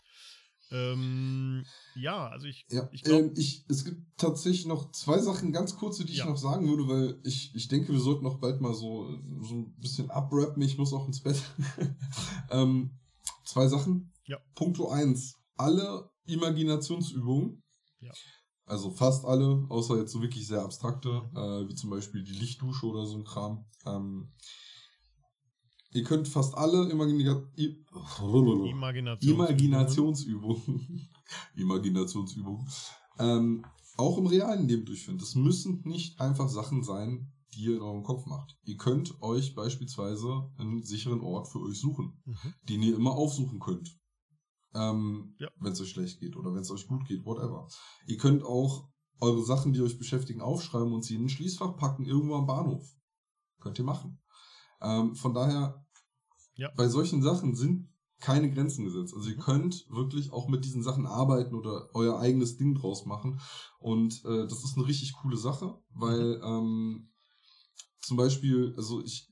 Ähm, ja, also ich, ja, ich, glaub, ähm, ich Es gibt tatsächlich noch zwei Sachen ganz kurze, die ich noch sagen würde, weil ich, ich denke, wir sollten noch bald mal so, so ein bisschen abrappen. Ich muss auch ins Bett. ähm, zwei Sachen. Ja. Punkto eins. Alle Imaginationsübungen. Ja also fast alle, außer jetzt so wirklich sehr abstrakte, äh, wie zum Beispiel die Lichtdusche oder so ein Kram. Ähm, ihr könnt fast alle Imagina Imaginationsübungen, Imaginationsübungen, Imaginationsübungen ähm, auch im realen Leben durchführen. Das müssen nicht einfach Sachen sein, die ihr in eurem Kopf macht. Ihr könnt euch beispielsweise einen sicheren Ort für euch suchen, mhm. den ihr immer aufsuchen könnt ähm, ja. wenn es euch schlecht geht oder wenn es euch gut geht, whatever. Ihr könnt auch eure Sachen, die euch beschäftigen, aufschreiben und sie in ein Schließfach packen, irgendwo am Bahnhof. Könnt ihr machen. Ähm, von daher, ja. bei solchen Sachen sind keine Grenzen gesetzt. Also ihr mhm. könnt wirklich auch mit diesen Sachen arbeiten oder euer eigenes Ding draus machen. Und äh, das ist eine richtig coole Sache, weil mhm. ähm, zum Beispiel, also ich,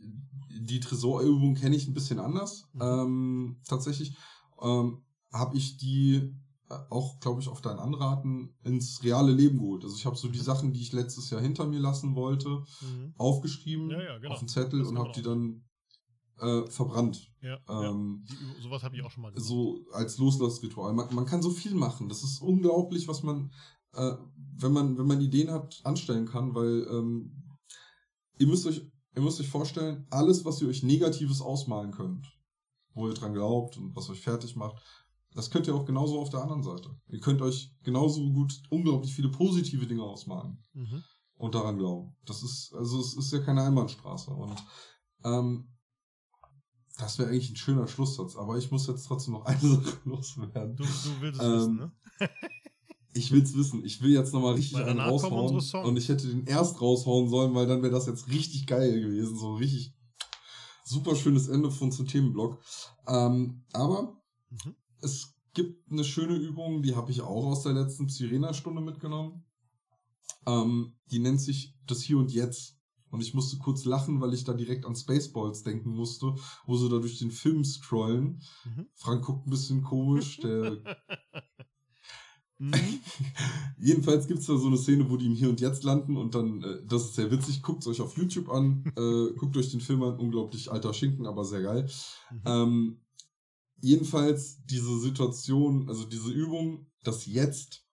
die Tresorübung kenne ich ein bisschen anders. Mhm. Ähm, tatsächlich. Ähm, habe ich die äh, auch, glaube ich, auf dein Anraten ins reale Leben geholt. Also ich habe so die mhm. Sachen, die ich letztes Jahr hinter mir lassen wollte, mhm. aufgeschrieben ja, ja, genau. auf einen Zettel das und habe die dann äh, verbrannt. Ja, ähm, ja. Die, sowas habe ich auch schon mal gemacht. So als Loslassritual. Man, man, kann so viel machen. Das ist unglaublich, was man, äh, wenn man, wenn man Ideen hat, anstellen kann, weil ähm, ihr müsst euch, ihr müsst euch vorstellen, alles, was ihr euch Negatives ausmalen könnt, wo ihr dran glaubt und was euch fertig macht, das könnt ihr auch genauso auf der anderen Seite. Ihr könnt euch genauso gut unglaublich viele positive Dinge ausmalen mhm. und daran glauben. Das ist, also es ist ja keine Einbahnstraße. Und ähm, das wäre eigentlich ein schöner Schlusssatz, aber ich muss jetzt trotzdem noch eine Sache loswerden. Du, du willst es ähm, wissen, ne? ich will's wissen. Ich will jetzt nochmal richtig einen raushauen. Und ich hätte den erst raushauen sollen, weil dann wäre das jetzt richtig geil gewesen. So richtig super schönes Ende von zum Themenblock. Ähm, aber mhm es gibt eine schöne Übung, die habe ich auch aus der letzten Sirena-Stunde mitgenommen. Ähm, die nennt sich das Hier und Jetzt. Und ich musste kurz lachen, weil ich da direkt an Spaceballs denken musste, wo sie da durch den Film scrollen. Mhm. Frank guckt ein bisschen komisch, der. mhm. Jedenfalls gibt es da so eine Szene, wo die im Hier und Jetzt landen und dann, äh, das ist sehr witzig, guckt es euch auf YouTube an, äh, guckt euch den Film an, unglaublich alter Schinken, aber sehr geil. Mhm. Ähm, jedenfalls diese Situation, also diese Übung, das Jetzt,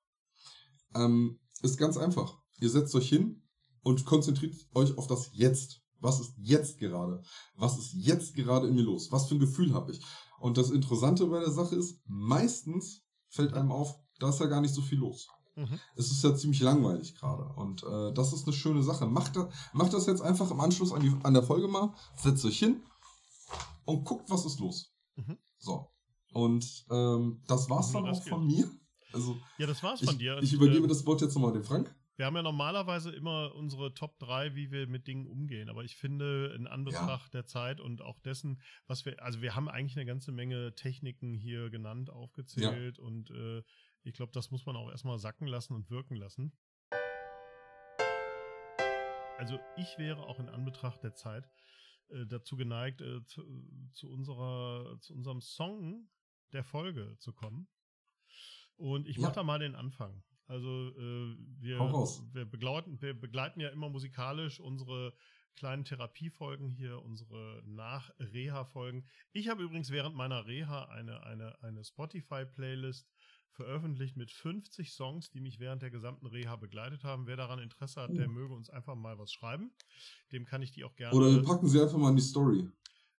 ähm, ist ganz einfach. Ihr setzt euch hin und konzentriert euch auf das Jetzt. Was ist jetzt gerade? Was ist jetzt gerade in mir los? Was für ein Gefühl habe ich? Und das Interessante bei der Sache ist, meistens fällt einem auf, da ist ja gar nicht so viel los. Mhm. Es ist ja ziemlich langweilig gerade. Und äh, das ist eine schöne Sache. Macht, da, macht das jetzt einfach im Anschluss an, die, an der Folge mal, setzt euch hin und guckt, was ist los. Mhm. So. Und ähm, das war's dann auch von mir. Also, ja, das war's ich, von dir. Ich übergebe äh, das Wort jetzt nochmal dem Frank. Wir haben ja normalerweise immer unsere Top 3, wie wir mit Dingen umgehen. Aber ich finde, in Anbetracht ja. der Zeit und auch dessen, was wir, also wir haben eigentlich eine ganze Menge Techniken hier genannt, aufgezählt. Ja. Und äh, ich glaube, das muss man auch erstmal sacken lassen und wirken lassen. Also ich wäre auch in Anbetracht der Zeit äh, dazu geneigt, äh, zu, zu, unserer, zu unserem Song der Folge zu kommen. Und ich ja. mache da mal den Anfang. Also äh, wir, wir, begleiten, wir begleiten ja immer musikalisch unsere kleinen Therapiefolgen hier, unsere Nach-Reha-Folgen. Ich habe übrigens während meiner Reha eine, eine, eine Spotify-Playlist veröffentlicht mit 50 Songs, die mich während der gesamten Reha begleitet haben. Wer daran Interesse hat, der uh. möge uns einfach mal was schreiben. Dem kann ich die auch gerne. Oder wir packen sie einfach mal in die Story.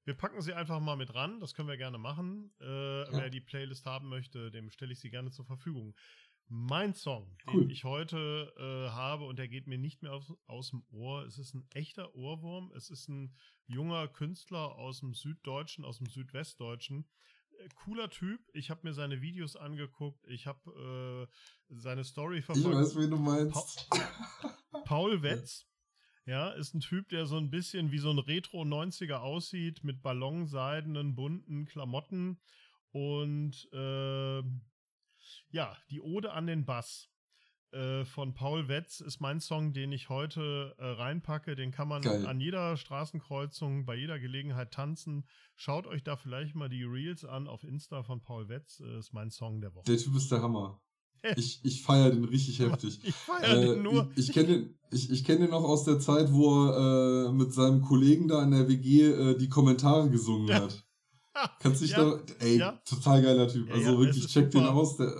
Wir packen sie einfach mal mit ran, das können wir gerne machen. Äh, ja. Wer die Playlist haben möchte, dem stelle ich sie gerne zur Verfügung. Mein Song, cool. den ich heute äh, habe und der geht mir nicht mehr aus, aus dem Ohr. Es ist ein echter Ohrwurm. Es ist ein junger Künstler aus dem Süddeutschen, aus dem Südwestdeutschen. Cooler Typ. Ich habe mir seine Videos angeguckt. Ich habe äh, seine Story verfolgt. Ich weiß, wen du meinst. Pa Paul Wetz. Ja, ist ein Typ, der so ein bisschen wie so ein Retro-90er aussieht, mit ballonseidenen, bunten Klamotten. Und äh, ja, die Ode an den Bass äh, von Paul Wetz ist mein Song, den ich heute äh, reinpacke. Den kann man Geil. an jeder Straßenkreuzung, bei jeder Gelegenheit tanzen. Schaut euch da vielleicht mal die Reels an auf Insta von Paul Wetz. Äh, ist mein Song der Woche. Der Typ ist der Hammer. Ich, ich feiere den richtig heftig. Ich feiere äh, den nur. Ich, ich kenne den, ich, ich kenn den noch aus der Zeit, wo er äh, mit seinem Kollegen da in der WG äh, die Kommentare gesungen ja. hat. Kannst dich ja. da. Ey, ja. total geiler Typ. also wirklich, check super. den aus. Der,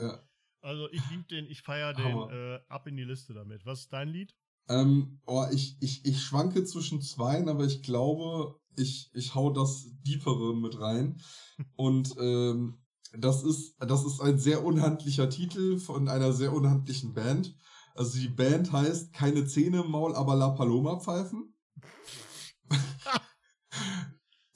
ja. Also ich liebe den, ich feiere den äh, ab in die Liste damit. Was ist dein Lied? Ähm, oh, ich, ich, ich schwanke zwischen zweien, aber ich glaube, ich, ich hau das Deepere mit rein. Und ähm, das ist, das ist ein sehr unhandlicher Titel von einer sehr unhandlichen Band. Also die Band heißt Keine Zähne im Maul, aber La Paloma pfeifen.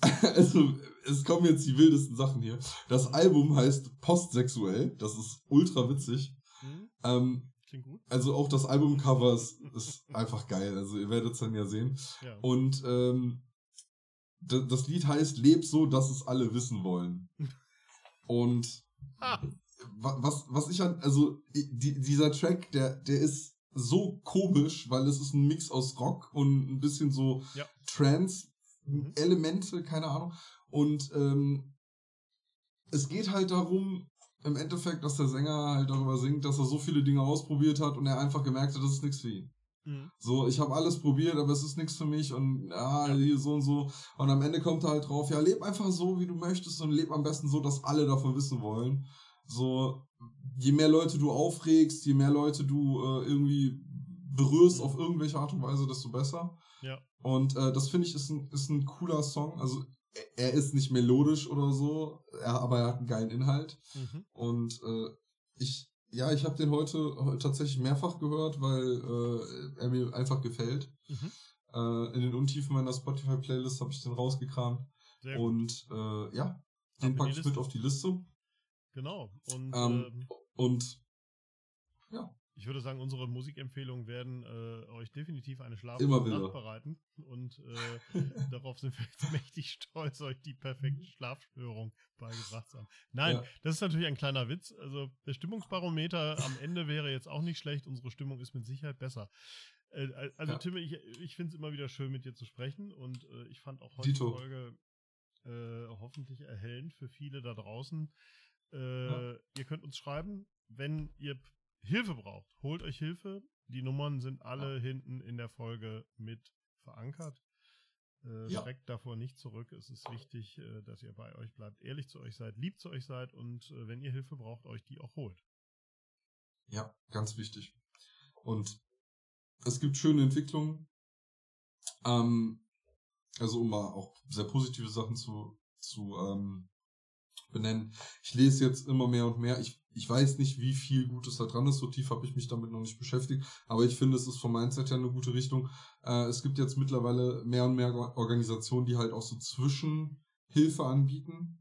also, es kommen jetzt die wildesten Sachen hier. Das Album heißt Postsexuell. Das ist ultra witzig. Mhm. Ähm, Klingt gut. Also auch das Albumcover ist, ist einfach geil. Also ihr werdet es dann ja sehen. Ja. Und ähm, das Lied heißt Leb so, dass es alle wissen wollen. Und ah. was, was ich an, also die, dieser Track, der, der ist so komisch, weil es ist ein Mix aus Rock und ein bisschen so ja. Trance-Elemente, mhm. keine Ahnung. Und ähm, es geht halt darum, im Endeffekt, dass der Sänger halt darüber singt, dass er so viele Dinge ausprobiert hat und er einfach gemerkt hat, das ist nichts für ihn. Mhm. So, ich habe alles probiert, aber es ist nichts für mich und ja, hier so und so. Und am Ende kommt er halt drauf, ja, leb einfach so, wie du möchtest und leb am besten so, dass alle davon wissen wollen. So, je mehr Leute du aufregst, je mehr Leute du äh, irgendwie berührst mhm. auf irgendwelche Art und Weise, desto besser. Ja. Und äh, das finde ich ist ein, ist ein cooler Song. Also er ist nicht melodisch oder so, er, aber er hat einen geilen Inhalt. Mhm. Und äh, ich, ja, ich habe den heute, tatsächlich mehrfach gehört, weil äh, er mir einfach gefällt. Mhm. Äh, in den Untiefen meiner Spotify-Playlist habe ich den rausgekramt. Sehr Und äh, ja, den packe ich mit auf die Liste. Genau. Und, ähm, ähm, und. Ich würde sagen, unsere Musikempfehlungen werden äh, euch definitiv eine schlaflose Nacht bereiten. Und äh, darauf sind wir jetzt mächtig stolz, euch die perfekte Schlafstörung beigebracht zu haben. Nein, ja. das ist natürlich ein kleiner Witz. Also der Stimmungsbarometer am Ende wäre jetzt auch nicht schlecht. Unsere Stimmung ist mit Sicherheit besser. Äh, also ja. Tim, ich, ich finde es immer wieder schön, mit dir zu sprechen. Und äh, ich fand auch heute die Folge äh, hoffentlich erhellend für viele da draußen. Äh, ja. Ihr könnt uns schreiben, wenn ihr Hilfe braucht, holt euch Hilfe. Die Nummern sind alle ja. hinten in der Folge mit verankert. Äh, ja. Schreckt davor nicht zurück. Es ist wichtig, äh, dass ihr bei euch bleibt, ehrlich zu euch seid, lieb zu euch seid und äh, wenn ihr Hilfe braucht, euch die auch holt. Ja, ganz wichtig. Und es gibt schöne Entwicklungen. Ähm, also um mal auch sehr positive Sachen zu, zu ähm, benennen. Ich lese jetzt immer mehr und mehr. Ich ich weiß nicht, wie viel Gutes da dran ist. So tief habe ich mich damit noch nicht beschäftigt. Aber ich finde, es ist vom Mindset her eine gute Richtung. Äh, es gibt jetzt mittlerweile mehr und mehr Organisationen, die halt auch so Zwischenhilfe anbieten.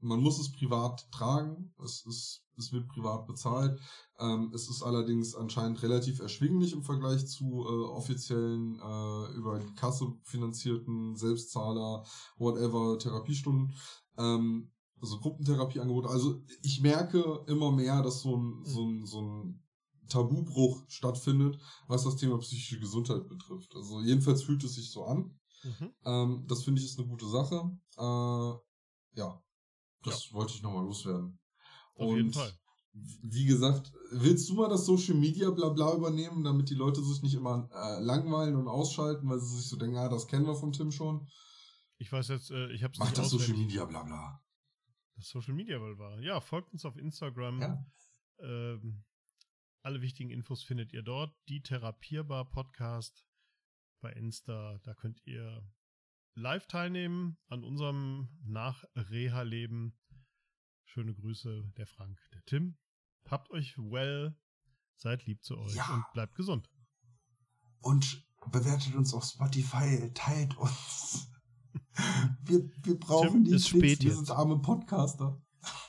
man muss es privat tragen. Es, ist, es wird privat bezahlt. Ähm, es ist allerdings anscheinend relativ erschwinglich im Vergleich zu äh, offiziellen, äh, über die Kasse finanzierten Selbstzahler, whatever, Therapiestunden. Ähm, also Gruppentherapieangebote. Also ich merke immer mehr, dass so ein, so ein, so ein Tabubruch stattfindet, was das Thema psychische Gesundheit betrifft. Also jedenfalls fühlt es sich so an. Mhm. Ähm, das finde ich ist eine gute Sache. Äh, ja, das ja. wollte ich nochmal loswerden. Auf Und jeden Fall. Wie gesagt, willst du mal das Social Media Blabla übernehmen, damit die Leute sich nicht immer äh, langweilen und ausschalten, weil sie sich so denken, ah, das kennen wir vom Tim schon? Ich weiß jetzt, äh, ich hab's Mach das Social Media Blabla. Social Media war. Ja, folgt uns auf Instagram. Ja. Ähm, alle wichtigen Infos findet ihr dort. Die Therapierbar Podcast bei Insta. Da könnt ihr live teilnehmen an unserem Nach-Reha-Leben. Schöne Grüße, der Frank, der Tim. Habt euch well, seid lieb zu euch ja. und bleibt gesund. Und bewertet uns auf Spotify, teilt uns. Wir, wir brauchen Tim, die Klicks, wir sind arme Podcaster.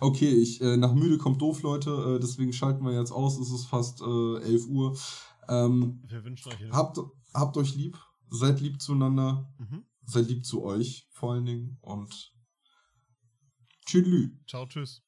Okay, ich, äh, nach müde kommt doof, Leute, äh, deswegen schalten wir jetzt aus, es ist fast äh, 11 Uhr. Ähm, wir wünschen euch habt, habt euch lieb, seid lieb zueinander, mhm. seid lieb zu euch vor allen Dingen und tschüss. Ciao, tschüss.